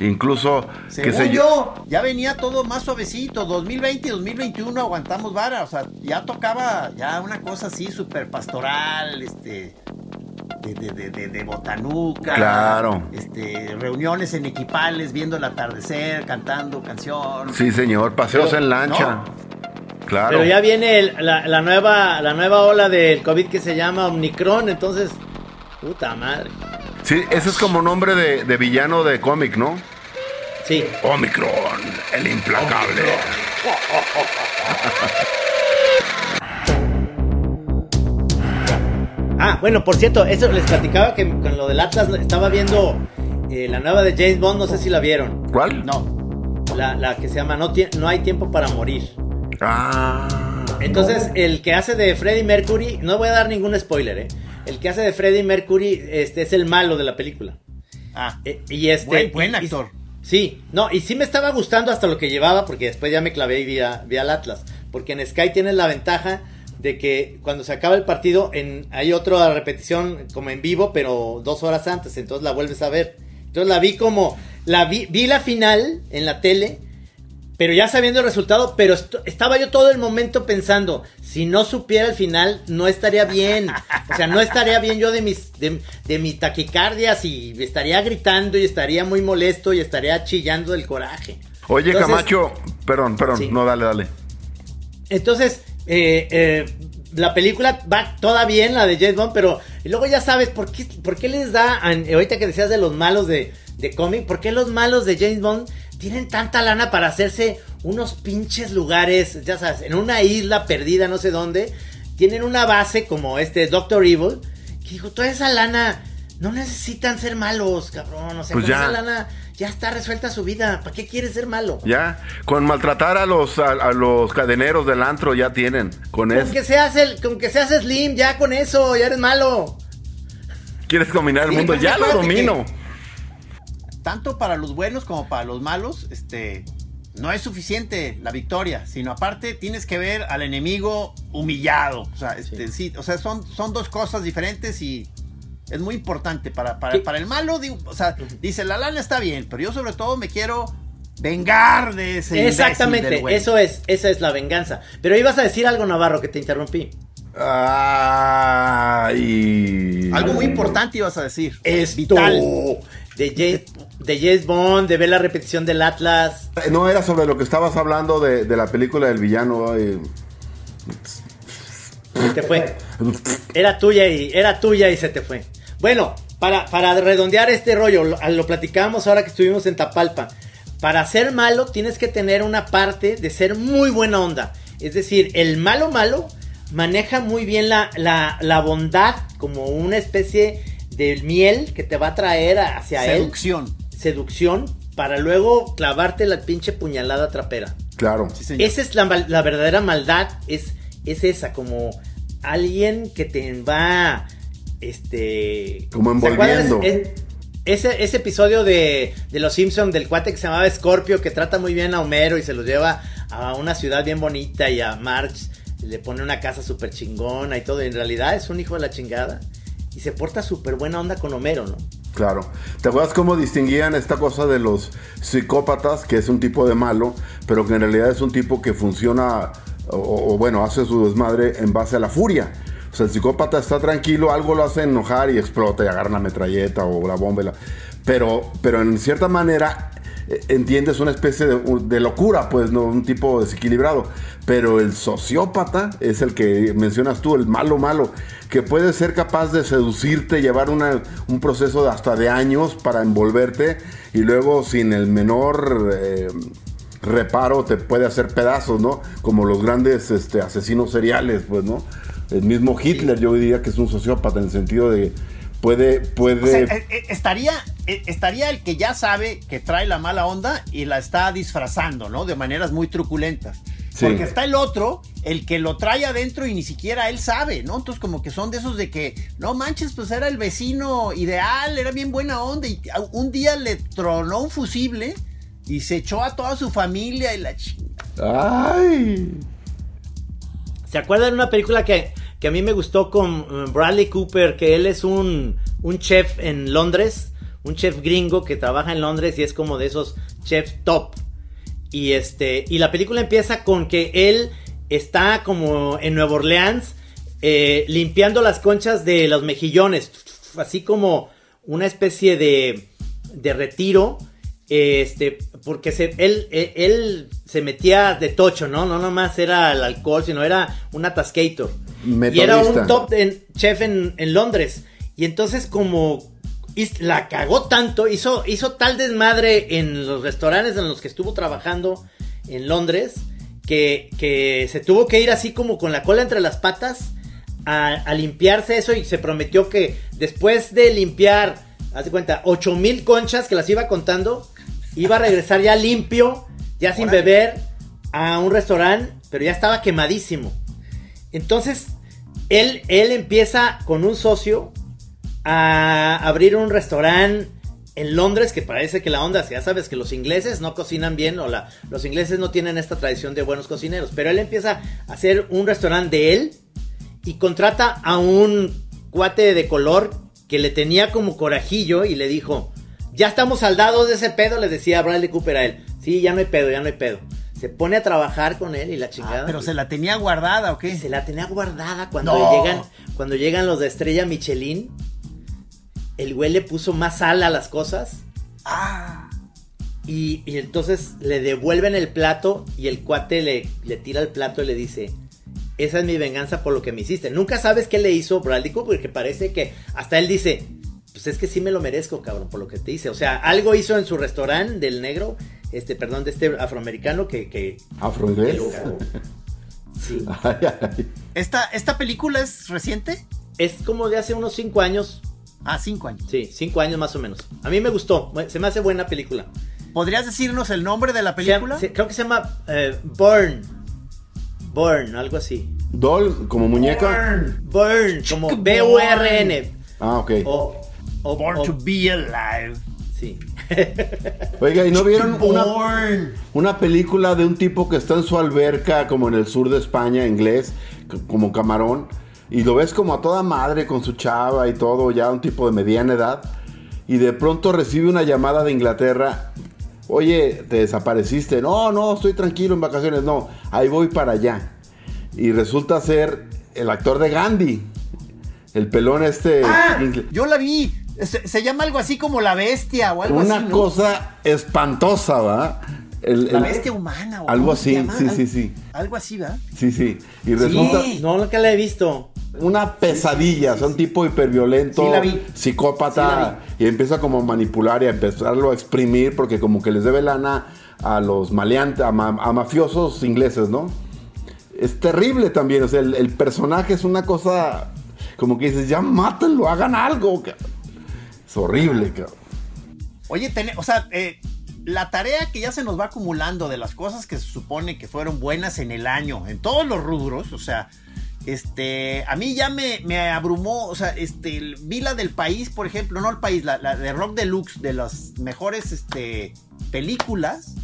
incluso que Según se yo, ya venía todo más suavecito. 2020 y 2021 aguantamos vara. O sea, ya tocaba ya una cosa así súper pastoral, este. De, de, de, de- de botanuca. Claro. Este, reuniones en equipales, viendo el atardecer, cantando canción. Sí, señor, paseos Pero- en lancha. Claro. Pero ya viene el- la, la nueva, la nueva ola del COVID que se llama Omicron, entonces. Puta madre. Sí, ese es como nombre de, de villano de cómic, ¿no? Sí. Omicron, el implacable. Ah, bueno, por cierto, eso les platicaba que con lo del Atlas estaba viendo eh, la nueva de James Bond, no sé si la vieron. ¿Cuál? No. La, la que se llama no, no hay tiempo para morir. Ah. Entonces, el que hace de Freddie Mercury, no voy a dar ningún spoiler, ¿eh? El que hace de Freddie Mercury este, es el malo de la película. Ah. Eh, y este, Buen- buen y- y- actor. sí, no, y sí me estaba gustando hasta lo que llevaba, porque después ya me clavé y vi, a- vi al Atlas. Porque en Sky tienes la ventaja de que cuando se acaba el partido, en, hay otra repetición como en vivo, pero dos horas antes, entonces la vuelves a ver. Entonces la vi como, la vi, vi la final en la tele, pero ya sabiendo el resultado, pero est- estaba yo todo el momento pensando, si no supiera el final, no estaría bien. O sea, no estaría bien yo de mis, de, de mi taquicardias y estaría gritando y estaría muy molesto y estaría chillando del coraje. Oye, Entonces- Camacho, perdón, perdón, Sí. no, dale, dale. Entonces, eh, eh, la película va toda bien, la de James Bond, pero y luego ya sabes por qué, por qué les da, ahorita que decías de los malos de, de cómic, por qué los malos de James Bond tienen tanta lana para hacerse unos pinches lugares, ya sabes, en una isla perdida, no sé dónde, tienen una base como este Doctor Evil, que digo, toda esa lana no necesitan ser malos, cabrón, o sea, Pues con ya. esa lana ya está resuelta su vida, ¿para qué quieres ser malo? Ya, con maltratar a los, a, a los cadeneros del antro ya tienen. Con Con eso. que seas el, con que seas slim, ya con eso, ya eres malo. ¿Quieres dominar el Sí, mundo? Ya lo que- domino. Tanto para los buenos como para los malos, este. No es suficiente la victoria, sino aparte tienes que ver al enemigo humillado. O sea, este, sí. o sea son, son dos cosas diferentes y es muy importante para, para, el malo. digo, o sea, dice, la lana está bien, pero yo sobre todo me quiero vengar de ese Exactamente, eso es, esa es la venganza. Pero ibas a decir algo, Navarro, que te interrumpí. Ay. Algo muy importante ibas a decir. Esto. Vital. De James, de James Bond, de ver la repetición del Atlas. No era sobre lo que estabas hablando de, de la película del villano. Se te fue. Era tuya y era tuya y se te fue. Bueno, para, para redondear este rollo, lo, lo platicábamos ahora que estuvimos en Tapalpa. Para ser malo tienes que tener una parte de ser muy buena onda. Es decir, el malo malo maneja muy bien la, la, la bondad como una especie de miel que te va a traer hacia él. Seducción. Seducción para luego clavarte la pinche puñalada trapera. Claro. Sí, señor. Esa es la, verdadera maldad, es, es esa, como alguien que te va este... Como ¿se acuerdan envolviendo. ese- Ese, ese episodio de, de Los Simpsons del cuate que se llamaba Scorpio, que trata muy bien a Homero y se los lleva a una ciudad bien bonita y a Marge le pone una casa súper chingona y todo. Y en realidad es un hijo de la chingada. Y se porta súper buena onda con Homero, ¿no? Claro. ¿Te acuerdas cómo distinguían esta cosa de los psicópatas, que es un tipo de malo, pero que en realidad es un tipo que funciona, o, bueno, hace su desmadre en base a la furia? O sea, el psicópata está tranquilo, algo lo hace enojar y explota y agarra la metralleta o la bomba. Pero, pero en cierta manera entiendes una especie de, de locura, pues, ¿no? Un tipo desequilibrado. Pero el sociópata es el que mencionas tú, el malo malo, que puede ser capaz de seducirte, llevar una- un proceso de hasta de años para envolverte y luego sin el menor eh, reparo te puede hacer pedazos, ¿no? Como los grandes este, asesinos seriales, pues, ¿no? El mismo Hitler, yo diría que es un sociópata en el sentido de puede, puede... O sea, eh, eh, estaría, eh, estaría el que ya sabe que trae la mala onda y la está disfrazando, ¿no? De maneras muy truculentas. Sí. Porque está el otro, el que lo trae adentro y ni siquiera él sabe, ¿no? Entonces como que son de esos de que, no manches, pues era el vecino ideal, era bien buena onda y un día le tronó un fusible y se echó a toda su familia y la chingada. ¡Ay! ¿Se acuerdan de una película que, que a mí me gustó con eh, Bradley Cooper? Que él es un, un chef en Londres, un chef gringo que trabaja en Londres y es como de esos chefs top. Y este, y la película empieza con que él está como en Nueva Orleans eh, limpiando las conchas de los mejillones, así como una especie de, de retiro. Este, porque se, él, él, él se metía de tocho, ¿no? No nomás era el alcohol, sino era un atascator. Y era un top en- chef en, en Londres. Y entonces como la cagó tanto, hizo, hizo tal desmadre en los restaurantes en los que estuvo trabajando en Londres, que, que se tuvo que ir así como con la cola entre las patas a, a limpiarse eso y se prometió que después de limpiar, haz de cuenta, 8 mil conchas que las iba contando, iba a regresar ya limpio, ya sin beber, a un restaurante, pero ya estaba quemadísimo. Entonces, él, él empieza con un socio a abrir un restaurante en Londres que parece que la onda, ya sabes que los ingleses no cocinan bien o la, los ingleses no tienen esta tradición de buenos cocineros, pero él empieza a hacer un restaurante de él y contrata a un cuate de color que le tenía como corajillo y le dijo, ya estamos saldados de ese pedo, le decía Bradley Cooper a él, sí, ya no hay pedo, ya no hay pedo. Se pone a trabajar con él y la chingada. Ah, pero se la tenía guardada, ¿o qué? Se la tenía guardada cuando No. llegan cuando llegan los de Estrella Michelin. El güey le puso más sal a las cosas Ah. y, y entonces le devuelven el plato y el cuate le, le tira el plato y le dice, esa es mi venganza por lo que me hiciste. Nunca sabes qué le hizo Bradley Cooper, porque parece que hasta él dice, pues es que sí me lo merezco, cabrón, por lo que te hice. O sea, algo hizo en su restaurante del negro, este, perdón, de este afroamericano que... que lo- sí. Ay, ay. ¿Esta, ¿Esta película es reciente? Es como de hace unos cinco años. Ah, cinco años. Sí, cinco años más o menos. A mí me gustó, se me hace buena película. ¿Podrías decirnos el nombre de la película? se- creo que se llama eh, Burn. Burn, algo así. Doll, como muñeca. Burn, como Chica B-U-R-N. Ah, ok. O, o, Born o- to be alive. Sí. Oiga, ¿y no vieron una, una película de un tipo que está en su alberca, como en el sur de España, inglés, como camarón, y lo ves como a toda madre con su chava y todo, ya un tipo de mediana edad, y de pronto recibe una llamada de Inglaterra, oye, te desapareciste, no, no, estoy tranquilo en vacaciones, no, ahí voy para allá. Y resulta ser el actor de Gandhi, el pelón este... Ah, yo la vi. Se, se llama algo así como La Bestia o algo Una así. ¿no? cosa espantosa, ¿va? El- La Bestia Humana. ¿o Algo así, llama? sí, sí, sí. Algo así, ¿verdad? Sí, sí. Y resulta No, nunca la he visto. una pesadilla, o sea, un tipo hiperviolento, Sí la vi. psicópata, y empieza como a manipular y a empezarlo a exprimir porque como que les debe lana a los maleantes, a, ma- a mafiosos ingleses, ¿no? Es terrible también, o sea, el, el personaje es una cosa como que dices, ya mátenlo, hagan algo. Ca-". Es horrible, cabrón. Oye, tene- o sea, eh, la tarea que ya se nos va acumulando de las cosas que se supone que fueron buenas en el año, en todos los rubros, o sea, Este, a mí ya me, me abrumó, o sea, este, vi la del país, por ejemplo, no el país, la, la de Rock Deluxe, de las mejores, este, películas.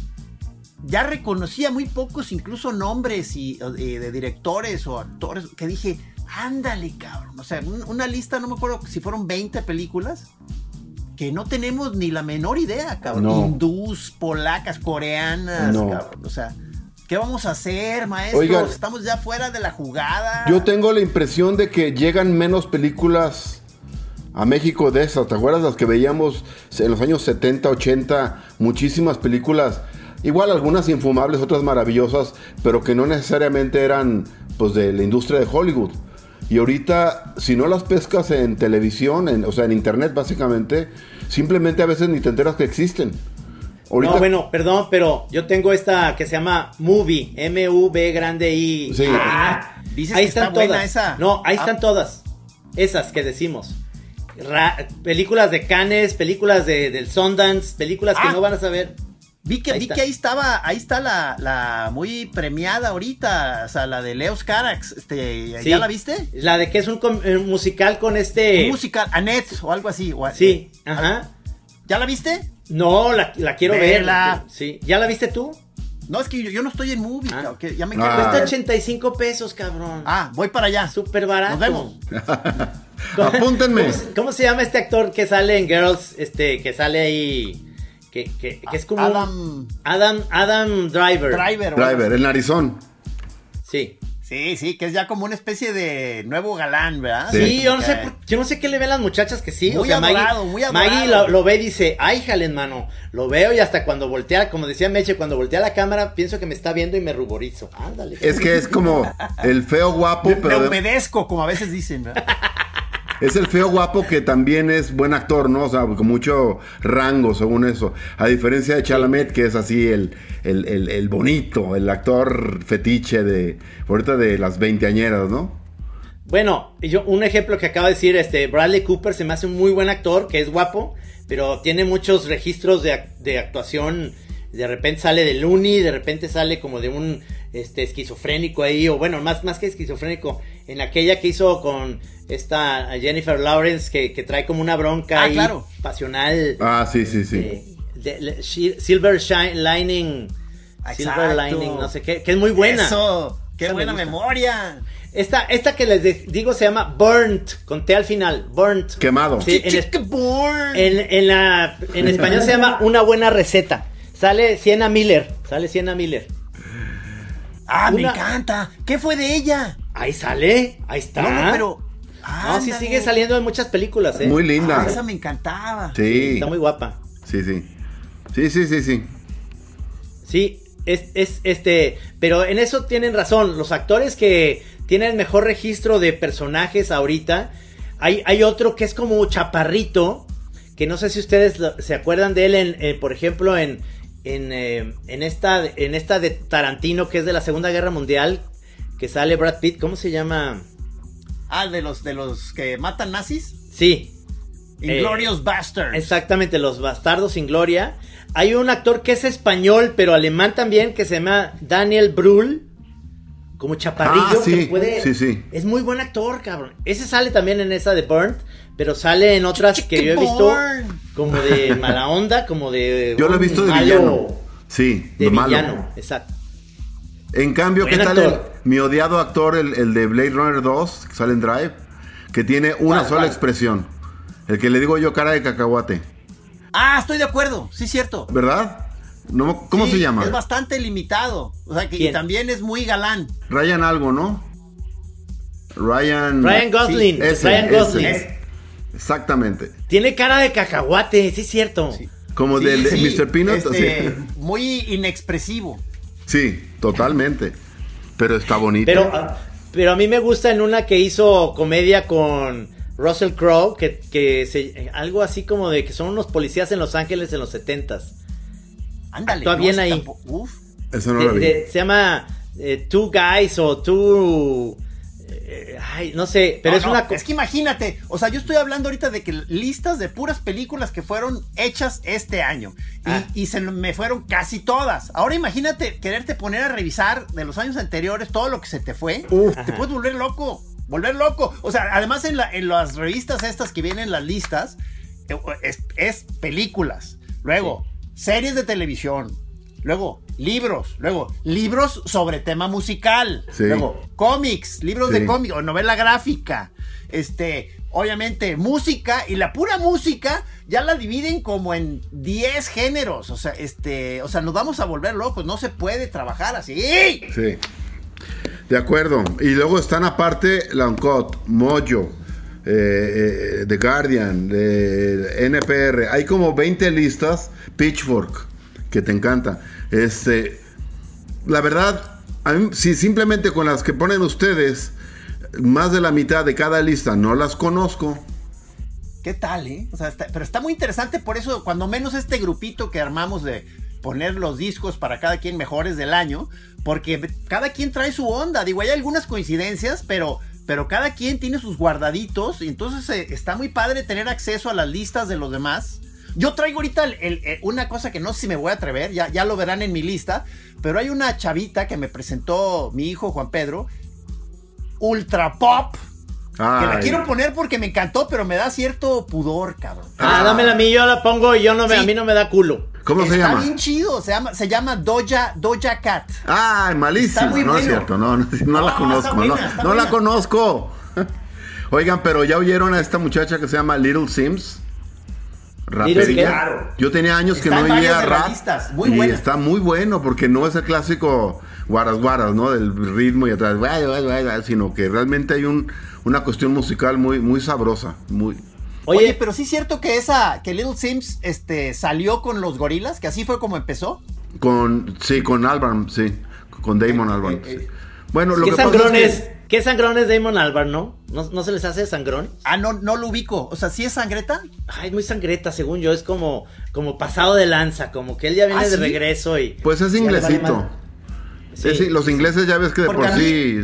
Ya reconocía muy pocos, incluso nombres y, eh, de directores o actores, que dije, ándale, cabrón. O sea, un- una lista, no me acuerdo si fueron 20 películas, que no tenemos ni la menor idea, cabrón. No. Hindús, polacas, coreanas, No. cabrón. O sea, ¿qué vamos a hacer, maestros? Oigan. Estamos ya fuera de la jugada. Yo tengo la impresión de que llegan menos películas a México de esas. ¿Te acuerdas las que veíamos en los años 70, 80? Muchísimas películas. Igual algunas infumables, otras maravillosas, pero que no necesariamente eran pues de la industria de Hollywood. Y ahorita, si no las pescas en televisión, en- o sea, en internet básicamente, simplemente a veces ni te enteras que existen. Ahorita, No, bueno, perdón, pero yo tengo esta que se llama Movie, M-U-V grande I. Sí. Ah, Dices ahí que está están buena todas. esa. No, ahí Ah. están todas. Esas que decimos. Ra- películas de Cannes, películas de, del Sundance, películas que Ah. no van a saber. Vi que, Ahí vi que ahí estaba, ahí está la, la muy premiada ahorita, o sea, la de Leos Carax, este, Sí. ¿ya la viste? La de que es un com- eh, musical con este. Un musical, Annette o algo así. o- Sí, ajá. ¿Ya la viste? No, la, la quiero Vela. ver. Sí. ¿Ya la viste tú? No, es que yo, yo no estoy en movie, Ah. cabrón, que ya me Ah. Cuesta quiero- 85 pesos, cabrón. Ah, voy para allá. Súper barato. Nos vemos. Apúntenme. ¿Cómo, se- cómo se llama este actor que sale en Girls? Este, que sale ahí. Que, que, que es como. Adam Adam, Adam Driver. Driver. Driver, el narizón. Sí. Sí, sí, que es ya como una especie de nuevo galán, ¿verdad? Sí, Sí. yo no sé, yo no sé qué le ven las muchachas que sí. Muy o sea, adorado, Maggie, muy adorado. Maggie lo, lo ve y dice, ay, jale, hermano. Lo veo y hasta cuando voltea, como decía Meche, cuando voltea la cámara, pienso que me está viendo y me ruborizo. Ándale. Es que es como el feo guapo, Me pero de- humedezco, como a veces dicen, ¿verdad? es el feo guapo que también es buen actor, ¿no? O sea, con mucho rango, según eso. A diferencia de Chalamet, que es así el, el, el- bonito, el actor fetiche de ahorita de las veinteañeras, ¿no? Bueno, yo, un ejemplo que acaba de decir, este, Bradley Cooper se me hace un muy buen actor, que es guapo, pero tiene muchos registros de, de actuación. De repente sale de Looney, de repente sale como de un este, esquizofrénico ahí, o bueno, más, más que esquizofrénico, en aquella que hizo con esta Jennifer Lawrence, que, que trae como una bronca Ah, ahí, claro. pasional. Ah, sí, sí, sí. eh, de- Silver Shine, Lining. Silver Exacto. Lining, no sé qué, que es muy buena. Eso, qué Esa buena memoria. Esta, esta que les de- digo se llama Burnt, con T al final, Burnt. Quemado. Sí, en, es- en- en la, en español se llama Una buena receta. Sale Sienna Miller, sale Sienna Miller. Ah, me encanta. ¿Qué fue de ella? Ahí sale, ahí está. No, no, pero. No, sí sigue saliendo en muchas películas, ¿eh? Muy linda. Ah, esa me encantaba. Sí. Está muy guapa. Sí, sí. Sí, sí, sí, sí. Sí, es, es este, pero en eso tienen razón. Los actores que tienen mejor registro de personajes ahorita, hay, hay otro que es como chaparrito, que no sé si ustedes lo- se acuerdan de él, en, eh, por ejemplo, en, en, eh, en, esta, en esta de Tarantino, que es de la Segunda Guerra Mundial, que sale Brad Pitt, ¿cómo se llama? Ah, de los, de los que matan nazis. Sí, Inglorious Bastards. Exactamente, Los Bastardos sin Gloria. Hay un actor que es español, pero alemán también, que se llama Daniel Brühl. Como chaparrillo. Ah, sí, que puede- sí, sí. Es muy buen actor, cabrón. Ese sale también en esa de Burnt, pero sale en otras que yo he visto Burn. como de mala onda, como de. Yo lo he visto de malo- villano. Sí, De de malo. villano, exacto. En cambio, ¿qué tal el- mi odiado actor, el, el de Blade Runner 2, que sale en Drive? Que tiene una ¿Cuál, sola expresión. El que le digo yo cara de cacahuate. Ah, estoy de acuerdo. Sí, cierto. ¿Verdad? No, ¿Cómo Sí, se llama? Es bastante limitado. O sea, que y también es muy galán. Ryan algo, ¿no? Ryan... Ryan Gosling. Ese, Ryan. Gosling. Es- Exactamente. Tiene cara de cacahuate, sí es cierto. Como Sí, del de sí, Mr. Peanut. este. Muy inexpresivo. Sí, totalmente. Pero está bonito. Pero, ah, pero a mí me gusta en una que hizo comedia con Russell Crowe, que, que se, algo así como de que son unos policías en Los Ángeles en los setentas. Ándale. Actúa bien ahí. tampoco- Uf. Eso no De- lo vi. de- se llama eh, Two Guys o Two... eh, ay, no sé, pero No, es no, una... Es que imagínate, o sea, yo estoy hablando ahorita de que listas de puras películas que fueron hechas este año. Y, Ah. y se me fueron casi todas. Ahora imagínate quererte poner a revisar de los años anteriores todo lo que se te fue. te puedes volver loco. Volver loco. O sea, además en, la- en las revistas estas que vienen las listas, eh, es, es películas. Luego, series de televisión. Luego, libros. Luego, libros sobre tema musical. Sí. Luego, cómics, libros de cómics o novela gráfica. Este, obviamente, música y la pura música ya la dividen como en 10 géneros. O sea, este, o sea, nos vamos a volver locos. No se puede trabajar así. Sí. De acuerdo. Y luego están aparte Lancot, Mojo, eh, eh, The Guardian, eh, NPR. Hay como 20 listas, Pitchfork, que te encanta. Este, la verdad, si simplemente con las que ponen ustedes, más de la mitad de cada lista no las conozco. ¿Qué tal, eh? O sea, pero está muy interesante por eso, cuando menos este grupito que armamos de poner los discos para cada quien mejores del año, porque cada quien trae su onda. Digo, hay algunas coincidencias, pero, pero cada quien tiene sus guardaditos, y entonces eh, está muy padre tener acceso a las listas de los demás. Yo traigo ahorita el- el- el- una cosa que no sé si me voy a atrever, ya, ya lo verán en mi lista, pero hay una chavita que me presentó mi hijo Juan Pedro, Ultra Pop, que la quiero poner porque me encantó, pero me da cierto pudor, cabrón. Ah, dámela a mí, yo la pongo y yo no me, Sí. a mí no me da culo. ¿Cómo se Está llama? bien chido, se llama, se llama Doja, Doja Cat. Ay, malísimo. Está muy no es cierto, no, no, no la No, conozco. está buena, no está no la conozco. Oigan, pero ya oyeron a esta muchacha que se llama Little Sims. Claro. Yo tenía años que Está no oía rap. muy y buena. está muy bueno porque no es el clásico guaras guaras, ¿no? Del ritmo y atrás, sino que realmente hay un, una cuestión musical muy, muy sabrosa. Muy, Oye, Oye, pero sí es cierto que esa, que Little Sims este, salió con los gorilas, que así fue como empezó. con, sí, con Albarn, sí. Con Damon Albarn. eh, sí. eh. Bueno, lo ¿qué que pasa sangrón es es? que- ¿Qué sangrón es Damon Albarn, no? no? ¿No se les hace sangrón? Ah, no, no lo ubico. O sea, ¿sí es sangreta? Ay, muy sangreta, según yo, es como, como pasado de lanza, como que él ya viene ¿Ah, de sí? regreso y... Pues es inglesito. Sí. Los ingleses ya ves que de Porque por sí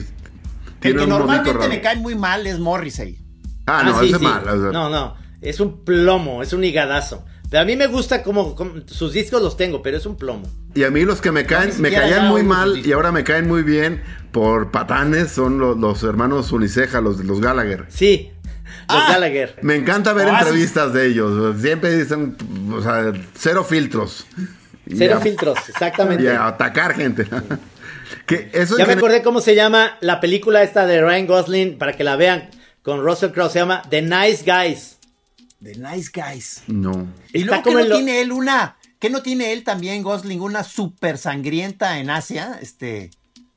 El que normalmente me cae muy mal es Morrissey. Ah, no, sí, ese sí. mal. o sea, No, no, es un plomo, es un higadazo. Pero a mí me gusta como, como- sus discos los tengo, pero es un plomo. Y a mí los que me caen, me caían muy mal y ahora me caen muy bien por patanes, son los, los hermanos Uniceja, los, los Gallagher. Sí, los Ah. Gallagher. Me encanta ver Oasis. entrevistas de ellos. Siempre dicen, o sea, cero filtros. Cero a- filtros, exactamente. Y a atacar gente. que eso Ya me acordé cómo se llama la película esta de Ryan Gosling, para que la vean, con Russell Crowe, se llama The Nice Guys. The Nice Guys. No. Y luego que no lo- tiene él una, que no tiene él también Gosling una super sangrienta en Asia, este,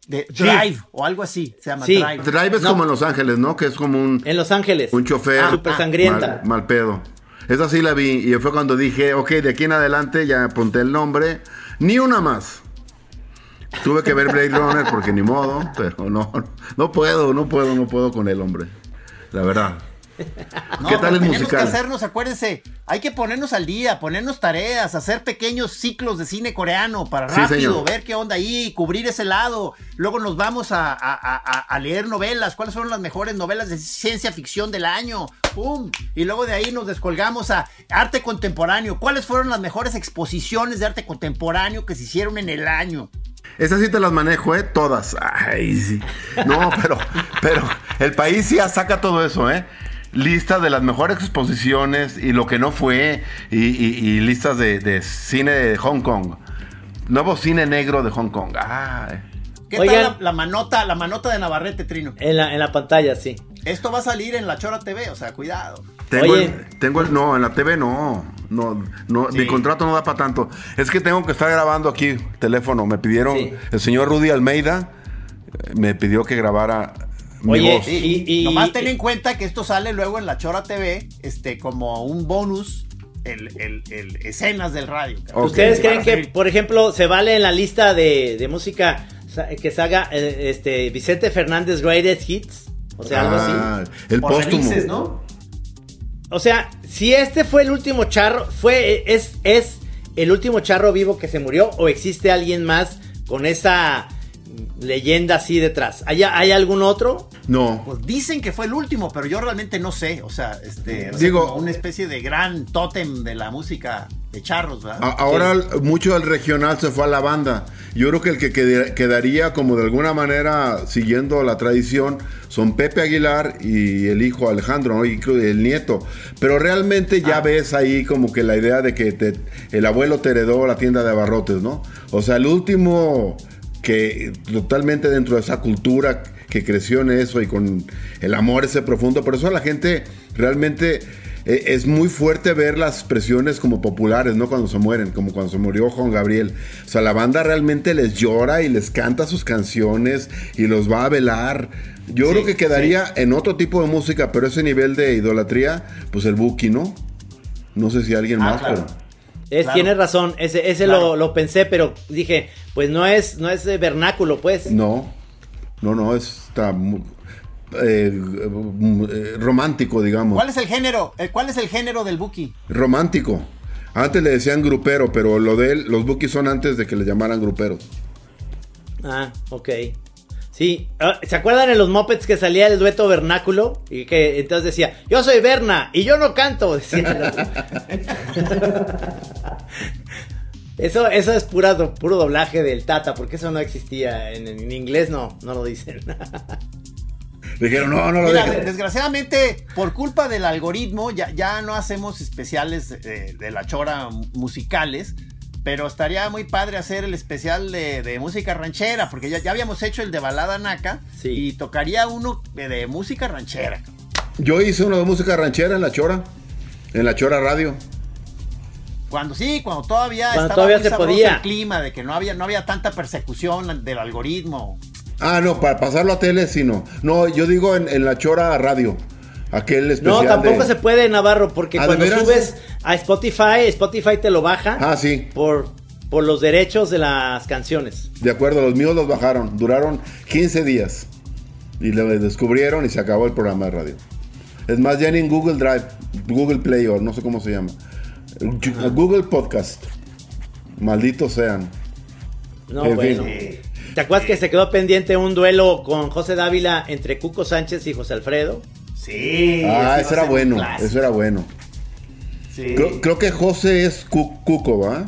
de Sí. Drive o algo así, se llama Sí. Drive. Drive es No. como en Los Ángeles, ¿no? Que es como un, En Los Ángeles. un chofer. Ah, Súper sangrienta. Mal, mal pedo. Esa sí la vi y fue cuando dije, ok, de aquí en adelante ya apunté el nombre. Ni una más. Tuve que ver Blade Runner porque ni modo, pero no, no puedo, no puedo, no puedo con el hombre. La verdad. No, ¿Qué tal el tenemos musical? que hacernos, acuérdense, hay que ponernos al día, ponernos tareas, hacer pequeños ciclos de cine coreano para rápido, ver qué onda ahí, cubrir ese lado. Luego nos vamos a, a- a- a- a leer novelas, cuáles son las mejores novelas de ciencia ficción del año. ¡Pum! Y luego de ahí nos descolgamos a arte contemporáneo. ¿Cuáles fueron las mejores exposiciones de arte contemporáneo que se hicieron en el año? Esas sí te las manejo, ¿eh? Todas. Ay, sí. No, pero, pero el país sí saca todo eso, ¿eh? Lista de las mejores exposiciones y lo que no fue, y, y- y listas de, de cine de Hong Kong. Nuevo cine negro de Hong Kong. Ay. ¿Qué Oigan. tal la, la manota, la manota de Navarrete, Trino? En la, en la pantalla, sí. Esto va a salir en la Chora TV, o sea, cuidado. Tengo, Oye. el, tengo el- no, en la TV no, no, no, mi contrato no da para tanto. Es que tengo que estar grabando aquí, teléfono. Me pidieron, Sí. el señor Rudy Almeida eh, me pidió que grabara mi Oye, voz. y- y- Nomás ten en cuenta que esto sale luego en la Chora TV, este, como un bonus, el, el- el- escenas del radio. ¿Ustedes creen que, seguir. por ejemplo, se vale en la lista de, de música que se haga eh, este Vicente Fernández Greatest Hits? O sea, algo así. Ah, el póstumo. ¿no? O sea, si este fue el último charro, fue es es el último charro vivo que se murió o existe alguien más con esa leyenda así detrás. ¿Hay, hay algún otro? No. Pues dicen que fue el último, pero yo realmente no sé. O sea, este, o sea, Digo- como una especie de gran tótem de la música de charros, ¿verdad? A- ahora mucho del regional se fue a la banda. Yo creo que el que quedaría como de alguna manera siguiendo la tradición son Pepe Aguilar y el hijo Alejandro, ¿no? y el nieto. Pero realmente ya ves ahí como que la idea de que te- el abuelo te heredó la tienda de abarrotes, ¿no? O sea, el último que totalmente dentro de esa cultura que creció en eso y con el amor ese profundo. Por eso la gente realmente eh, es muy fuerte ver las expresiones como populares, ¿no? Cuando se mueren, como cuando se murió Juan Gabriel. O sea, la banda realmente les llora y les canta sus canciones y los va a velar. Yo Sí, creo que quedaría en otro tipo de música, pero ese nivel de idolatría, pues el Buki, ¿no? No sé si alguien Ah, más, claro. pero... Es, Claro. Tienes razón, ese, ese Claro. lo, lo pensé, pero dije, pues no es, no es eh, vernáculo, pues. No, no, no, está mu- eh, eh, romántico, digamos. ¿Cuál es el género? Eh, ¿Cuál es el género del Buki? Romántico. Antes le decían grupero, pero lo de él, los bookies son antes de que le llamaran gruperos. Ah, ok. Sí, ah, ¿se acuerdan en los Muppets que salía el dueto vernáculo? Y que entonces decía, yo soy Berna y yo no canto. decía. eso, eso es pura puro doblaje del Tata, porque eso no existía. En, en inglés no, no lo dicen. Dijeron, no, no lo Mira, dejen. desgraciadamente, por culpa del algoritmo, ya, ya no hacemos especiales de, de la chora musicales. Pero estaría muy padre hacer el especial de, de música ranchera, porque ya, ya habíamos hecho el de balada naca Sí. y tocaría uno de, de música ranchera. Yo hice uno de música ranchera en la Chora, en la Chora Radio. Cuando sí, cuando todavía Cuando estaba todavía muy se podía. el clima, de que no había, no había tanta persecución del algoritmo. Ah, no, para pasarlo a tele, sí, no. No, yo digo en, en la Chora Radio. Aquel especial No, tampoco de- se puede, Navarro, porque ¿Ah, cuando veras? subes a Spotify, Spotify te lo baja Ah, sí. por, por los derechos de las canciones. De acuerdo, los míos los bajaron. Duraron 15 días. Y lo descubrieron y se acabó el programa de radio. Es más, ya ni en Google Drive, Google Play o no sé cómo se llama. Google Podcast. Malditos sean. No, En bueno. fin. ¿Te acuerdas que se quedó pendiente un duelo con José Dávila entre Cuco Sánchez y José Alfredo? Sí. Ah, eso era bueno. Eso era bueno. Sí. Creo, creo que José es Cu- Cuco, ¿va?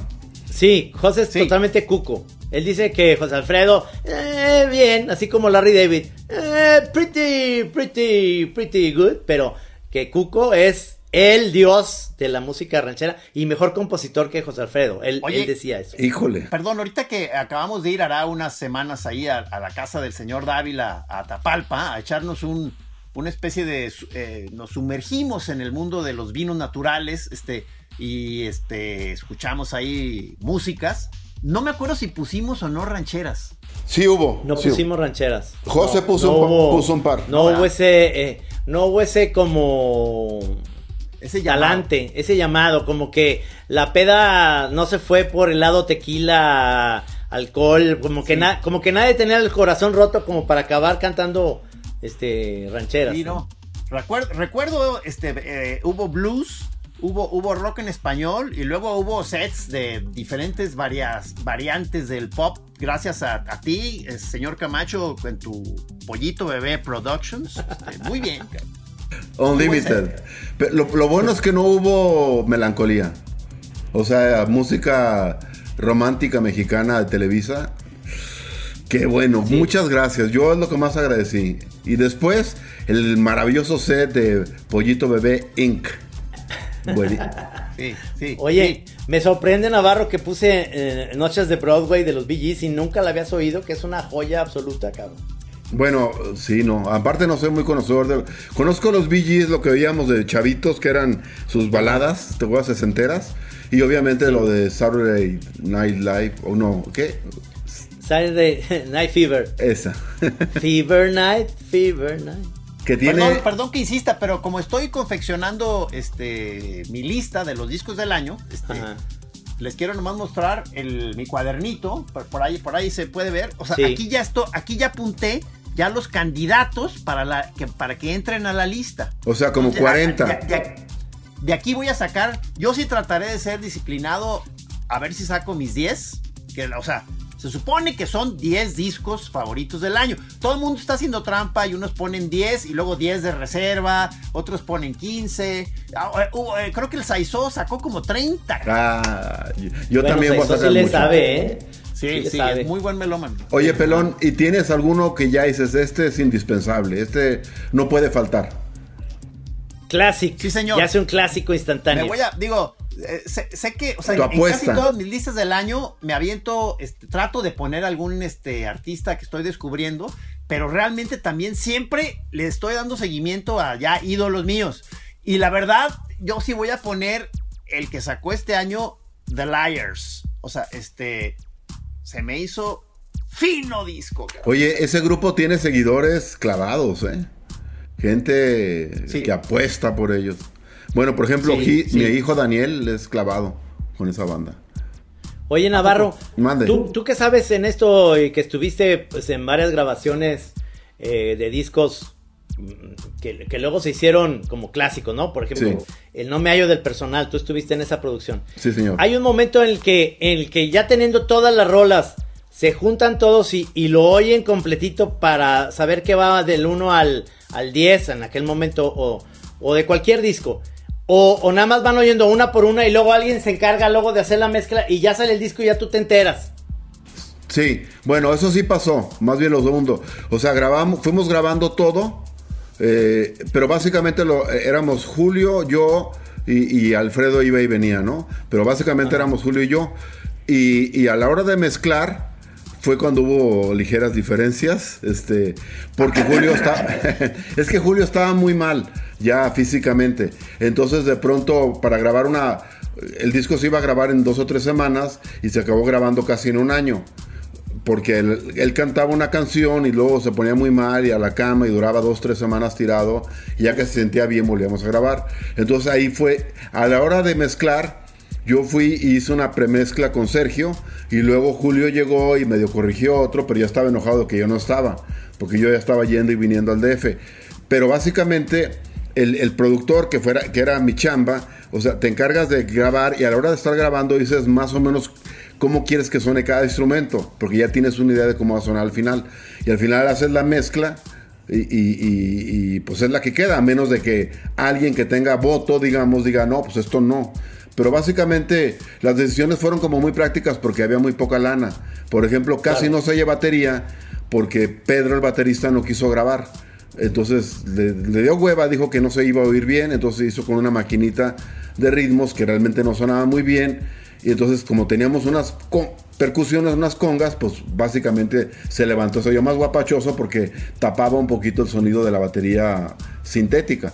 Sí, José es Sí. totalmente Cuco. Él dice que José Alfredo, eh, bien, así como Larry David, eh, pretty, pretty, pretty good, pero que Cuco es el dios de la música ranchera y mejor compositor que José Alfredo. Él, Oye, él decía eso. Híjole. Perdón, ahorita que acabamos de ir hará unas semanas ahí a, a la casa del señor Dávila, a Tapalpa, a echarnos un, una especie de... eh, nos sumergimos en el mundo de los vinos naturales este, y este, escuchamos ahí músicas. No me acuerdo si pusimos o no rancheras. Sí hubo. No sí hubo. pusimos rancheras. José No, puso, no un, hubo- puso un par. No hubo ese, eh, no hubo ese como Ese talante, ese llamado, como que la peda no se fue por el lado tequila, alcohol, como que na- como que nadie tenía el corazón roto como para acabar cantando este rancheras. Sí, no. Recuerdo, recuerdo este, eh, hubo blues, hubo, hubo rock en español y luego hubo sets de diferentes varias, variantes del pop. Gracias a, a ti, eh, señor Camacho, en tu Pollito Bebé Productions. Este, muy bien. Unlimited. Pero lo, lo bueno es que no hubo melancolía. O sea, música romántica mexicana de Televisa. Qué bueno, muchas gracias. Yo es lo que más agradecí. Y después, el maravilloso set de Pollito Bebé Inc. Bueno, Sí, sí. Oye, sí. me sorprende Navarro que puse eh, Noches de Broadway de los Gees y nunca la habías oído, que es una joya absoluta, cabrón. Bueno, sí, no. Aparte no soy muy conocedor de... Conozco los Gees, lo que veíamos de chavitos, que eran sus baladas, te acuerdas, sesenteras. Y obviamente lo de Saturday Night Live, o no, ¿qué? Saturday Night Fever. Esa. Fever Night, Fever Night. que tiene... Perdón, perdón que insista, pero como estoy confeccionando este mi lista de los discos del año, este, les quiero nomás mostrar el, mi cuadernito, por, por ahí, por ahí se puede ver. O sea, Sí. aquí ya esto, aquí ya apunté ya los candidatos para la que para que entren a la lista. O sea, como Ya- 40. ya- ya- de aquí voy a sacar, yo sí trataré de ser disciplinado, a ver si saco mis 10, que o sea, Se supone que son 10 discos favoritos del año. Todo el mundo está haciendo trampa y unos ponen 10 y luego 10 de reserva, otros ponen 15. Ah, eh, uh, eh, creo que el Saizó sacó como 30. Ah, yo Bueno, también voy a sacar sí le mucho. sabe, ¿eh? Sí, sí, es muy buen melómano. Oye, Pelón, ¿y tienes alguno que ya dices, este es indispensable, este no puede faltar? Clásico. Sí, señor. Ya hace un clásico instantáneo. Me voy a, digo, eh, sé, sé que, o sea, en casi todas mis listas del año me aviento, este, trato de poner algún este, artista que estoy descubriendo, pero realmente también siempre le estoy dando seguimiento a ya ídolos míos. Y la verdad, yo sí voy a poner el que sacó este año, The Liars. O sea, este, se me hizo fino disco. cabrón. Oye, ese grupo tiene seguidores clavados, ¿eh? Gente Sí. que apuesta por ellos. Bueno, por ejemplo, Sí, mi hijo Daniel es clavado con esa banda. Oye, Navarro. ¿tú, tú qué sabes en esto y que estuviste pues, en varias grabaciones eh, de discos mm, que, que luego se hicieron como clásicos, ¿no? Por ejemplo, Sí. el No me hallo del personal, tú estuviste en esa producción. Sí, señor. Hay un momento en el que, en el que ya teniendo todas las rolas, se juntan todos y, y lo oyen completito para saber qué va del 1 al, al 10 en aquel momento o, o de cualquier disco. O, o nada más van oyendo una por una y luego alguien se encarga luego de hacer la mezcla y ya sale el disco y ya tú te enteras. Sí, bueno, eso sí pasó, más bien lo segundo. O sea, grabamos, fuimos grabando todo, eh, pero básicamente lo, eh, éramos Julio, yo y, y Alfredo iba y venía, ¿no? Pero básicamente éramos Julio y yo. Y, y a la hora de mezclar fue cuando hubo ligeras diferencias, este, porque Julio está, es que Julio estaba muy mal ya físicamente. Entonces de pronto para grabar una, el disco se iba a grabar en dos o tres semanas y se acabó grabando casi en un año porque él, él cantaba una canción y luego se ponía muy mal y a la cama y duraba dos, tres semanas tirado y ya que se sentía bien volvíamos a grabar. Entonces ahí fue, a la hora de mezclar, yo fui y hice una premezcla con Sergio y luego Julio llegó y medio corrigió otro, pero ya estaba enojado que yo no estaba, porque yo ya estaba yendo y viniendo al DF. Pero básicamente el, el productor que, fuera, que era mi chamba, o sea, te encargas de grabar y a la hora de estar grabando dices más o menos cómo quieres que suene cada instrumento, porque ya tienes una idea de cómo va a sonar al final. Y al final haces la mezcla y, y- y- y, pues es la que queda, a menos de que alguien que tenga voto, digamos, diga, no, pues esto no. Pero básicamente las decisiones fueron como muy prácticas porque había muy poca lana. Por ejemplo, casi Claro. no se oye batería porque Pedro, el baterista, no quiso grabar. Entonces le, le dio hueva, dijo que no se iba a oír bien, entonces hizo con una maquinita de ritmos que realmente no sonaba muy bien. Y entonces como teníamos unas con- percusiones, unas congas, pues básicamente se levantó, se oyó más guapachoso porque tapaba un poquito el sonido de la batería sintética.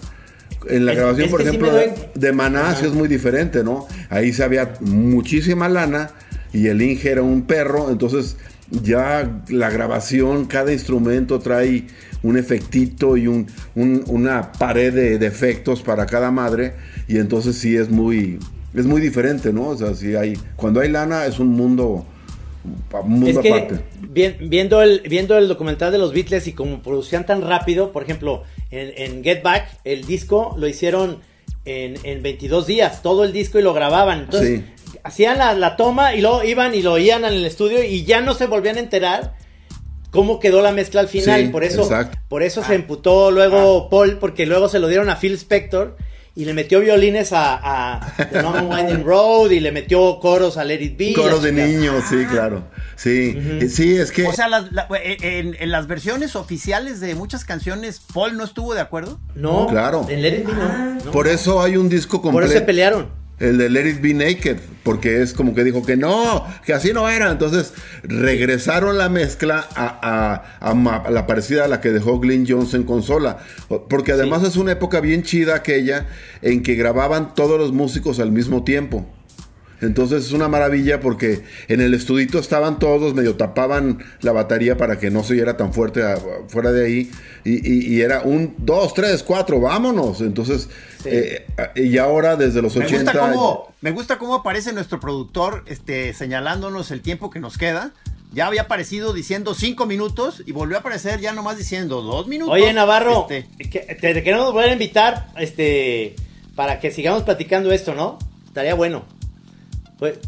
En la Es- grabación, es por sí ejemplo, de, doy- de Maná sí es muy diferente, ¿no? Ahí se había muchísima lana y el Inge era un perro, entonces ya la grabación, cada instrumento trae un efectito y un, un- una pared de, de efectos para cada madre y entonces sí es muy es muy diferente, ¿no? O sea, sí hay cuando hay lana es un mundo un mundo Es que aparte. vi- viendo, el, viendo el documental de los Beatles y como producían tan rápido, por ejemplo, en, en Get Back, el disco lo hicieron en, en 22 días, todo el disco y lo grababan. Entonces, hacían la, la toma y luego iban y lo oían en el estudio y ya no se volvían a enterar cómo quedó la mezcla al final. Sí, por eso, exacto. por eso se emputó luego Paul, porque luego se lo dieron a Phil Spector. Y le metió violines a, a The Long Winding Road y le metió coros a Let It Be. Coros de niños, sí, claro. Sí, Eh, sí, es que O sea, las- la- en, en las versiones oficiales de muchas canciones, Paul no estuvo de acuerdo. No, Claro. En Let It Be no. no. por eso hay un disco Por completo. eso se pelearon. El de Let It Be Naked, porque es como que dijo que no, que así no era. Entonces regresaron la mezcla a, la parecida a la que dejó Glenn Jones en consola. Porque además es una época bien chida aquella en que grababan todos los músicos al mismo tiempo. Entonces es una maravilla porque en el estudito estaban todos, medio tapaban la batería para que no se oyera tan fuerte fuera de ahí. Y, y- y era un, dos, tres, cuatro, vámonos. Entonces, eh, y ahora desde los Me 80... gusta cómo, me gusta cómo aparece nuestro productor este, señalándonos el tiempo que nos queda. Ya había aparecido diciendo cinco minutos y volvió a aparecer ya nomás diciendo dos minutos. Oye, Navarro, Este, que- te, te queremos volver a invitar este, para que sigamos platicando esto, ¿no? Estaría bueno. Pues,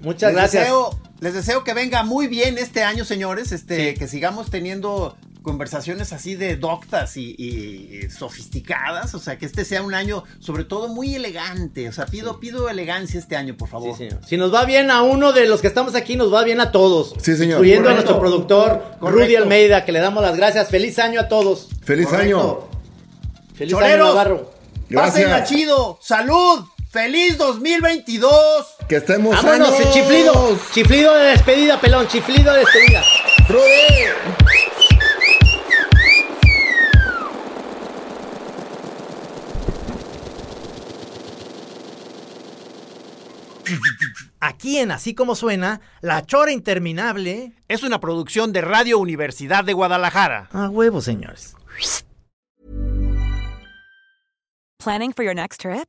muchas les gracias. deseo Les deseo que venga muy bien este año, señores. Este, que sigamos teniendo conversaciones así de doctas y, y sofisticadas. O sea, que este sea un año, sobre todo, muy elegante. O sea, pido, pido elegancia este año, por favor. Sí, señor. Si nos va bien a uno de los que estamos aquí, nos va bien a todos. Sí, señor. Incluyendo a nuestro productor, Correcto. Rudy Almeida, que le damos las gracias. Feliz año a todos. Feliz Correcto. año. Feliz año, Navarro. Gracias. Pásenla chido. ¡Salud! ¡Feliz 2022! Que estemos Vámonos, sanos. chiflido. Chiflido de despedida, pelón. Chiflido de despedida. Rudy. Aquí en Así Como Suena, La Chora Interminable. Es una producción de Radio Universidad de Guadalajara. A huevo, señores. Planning for your next trip?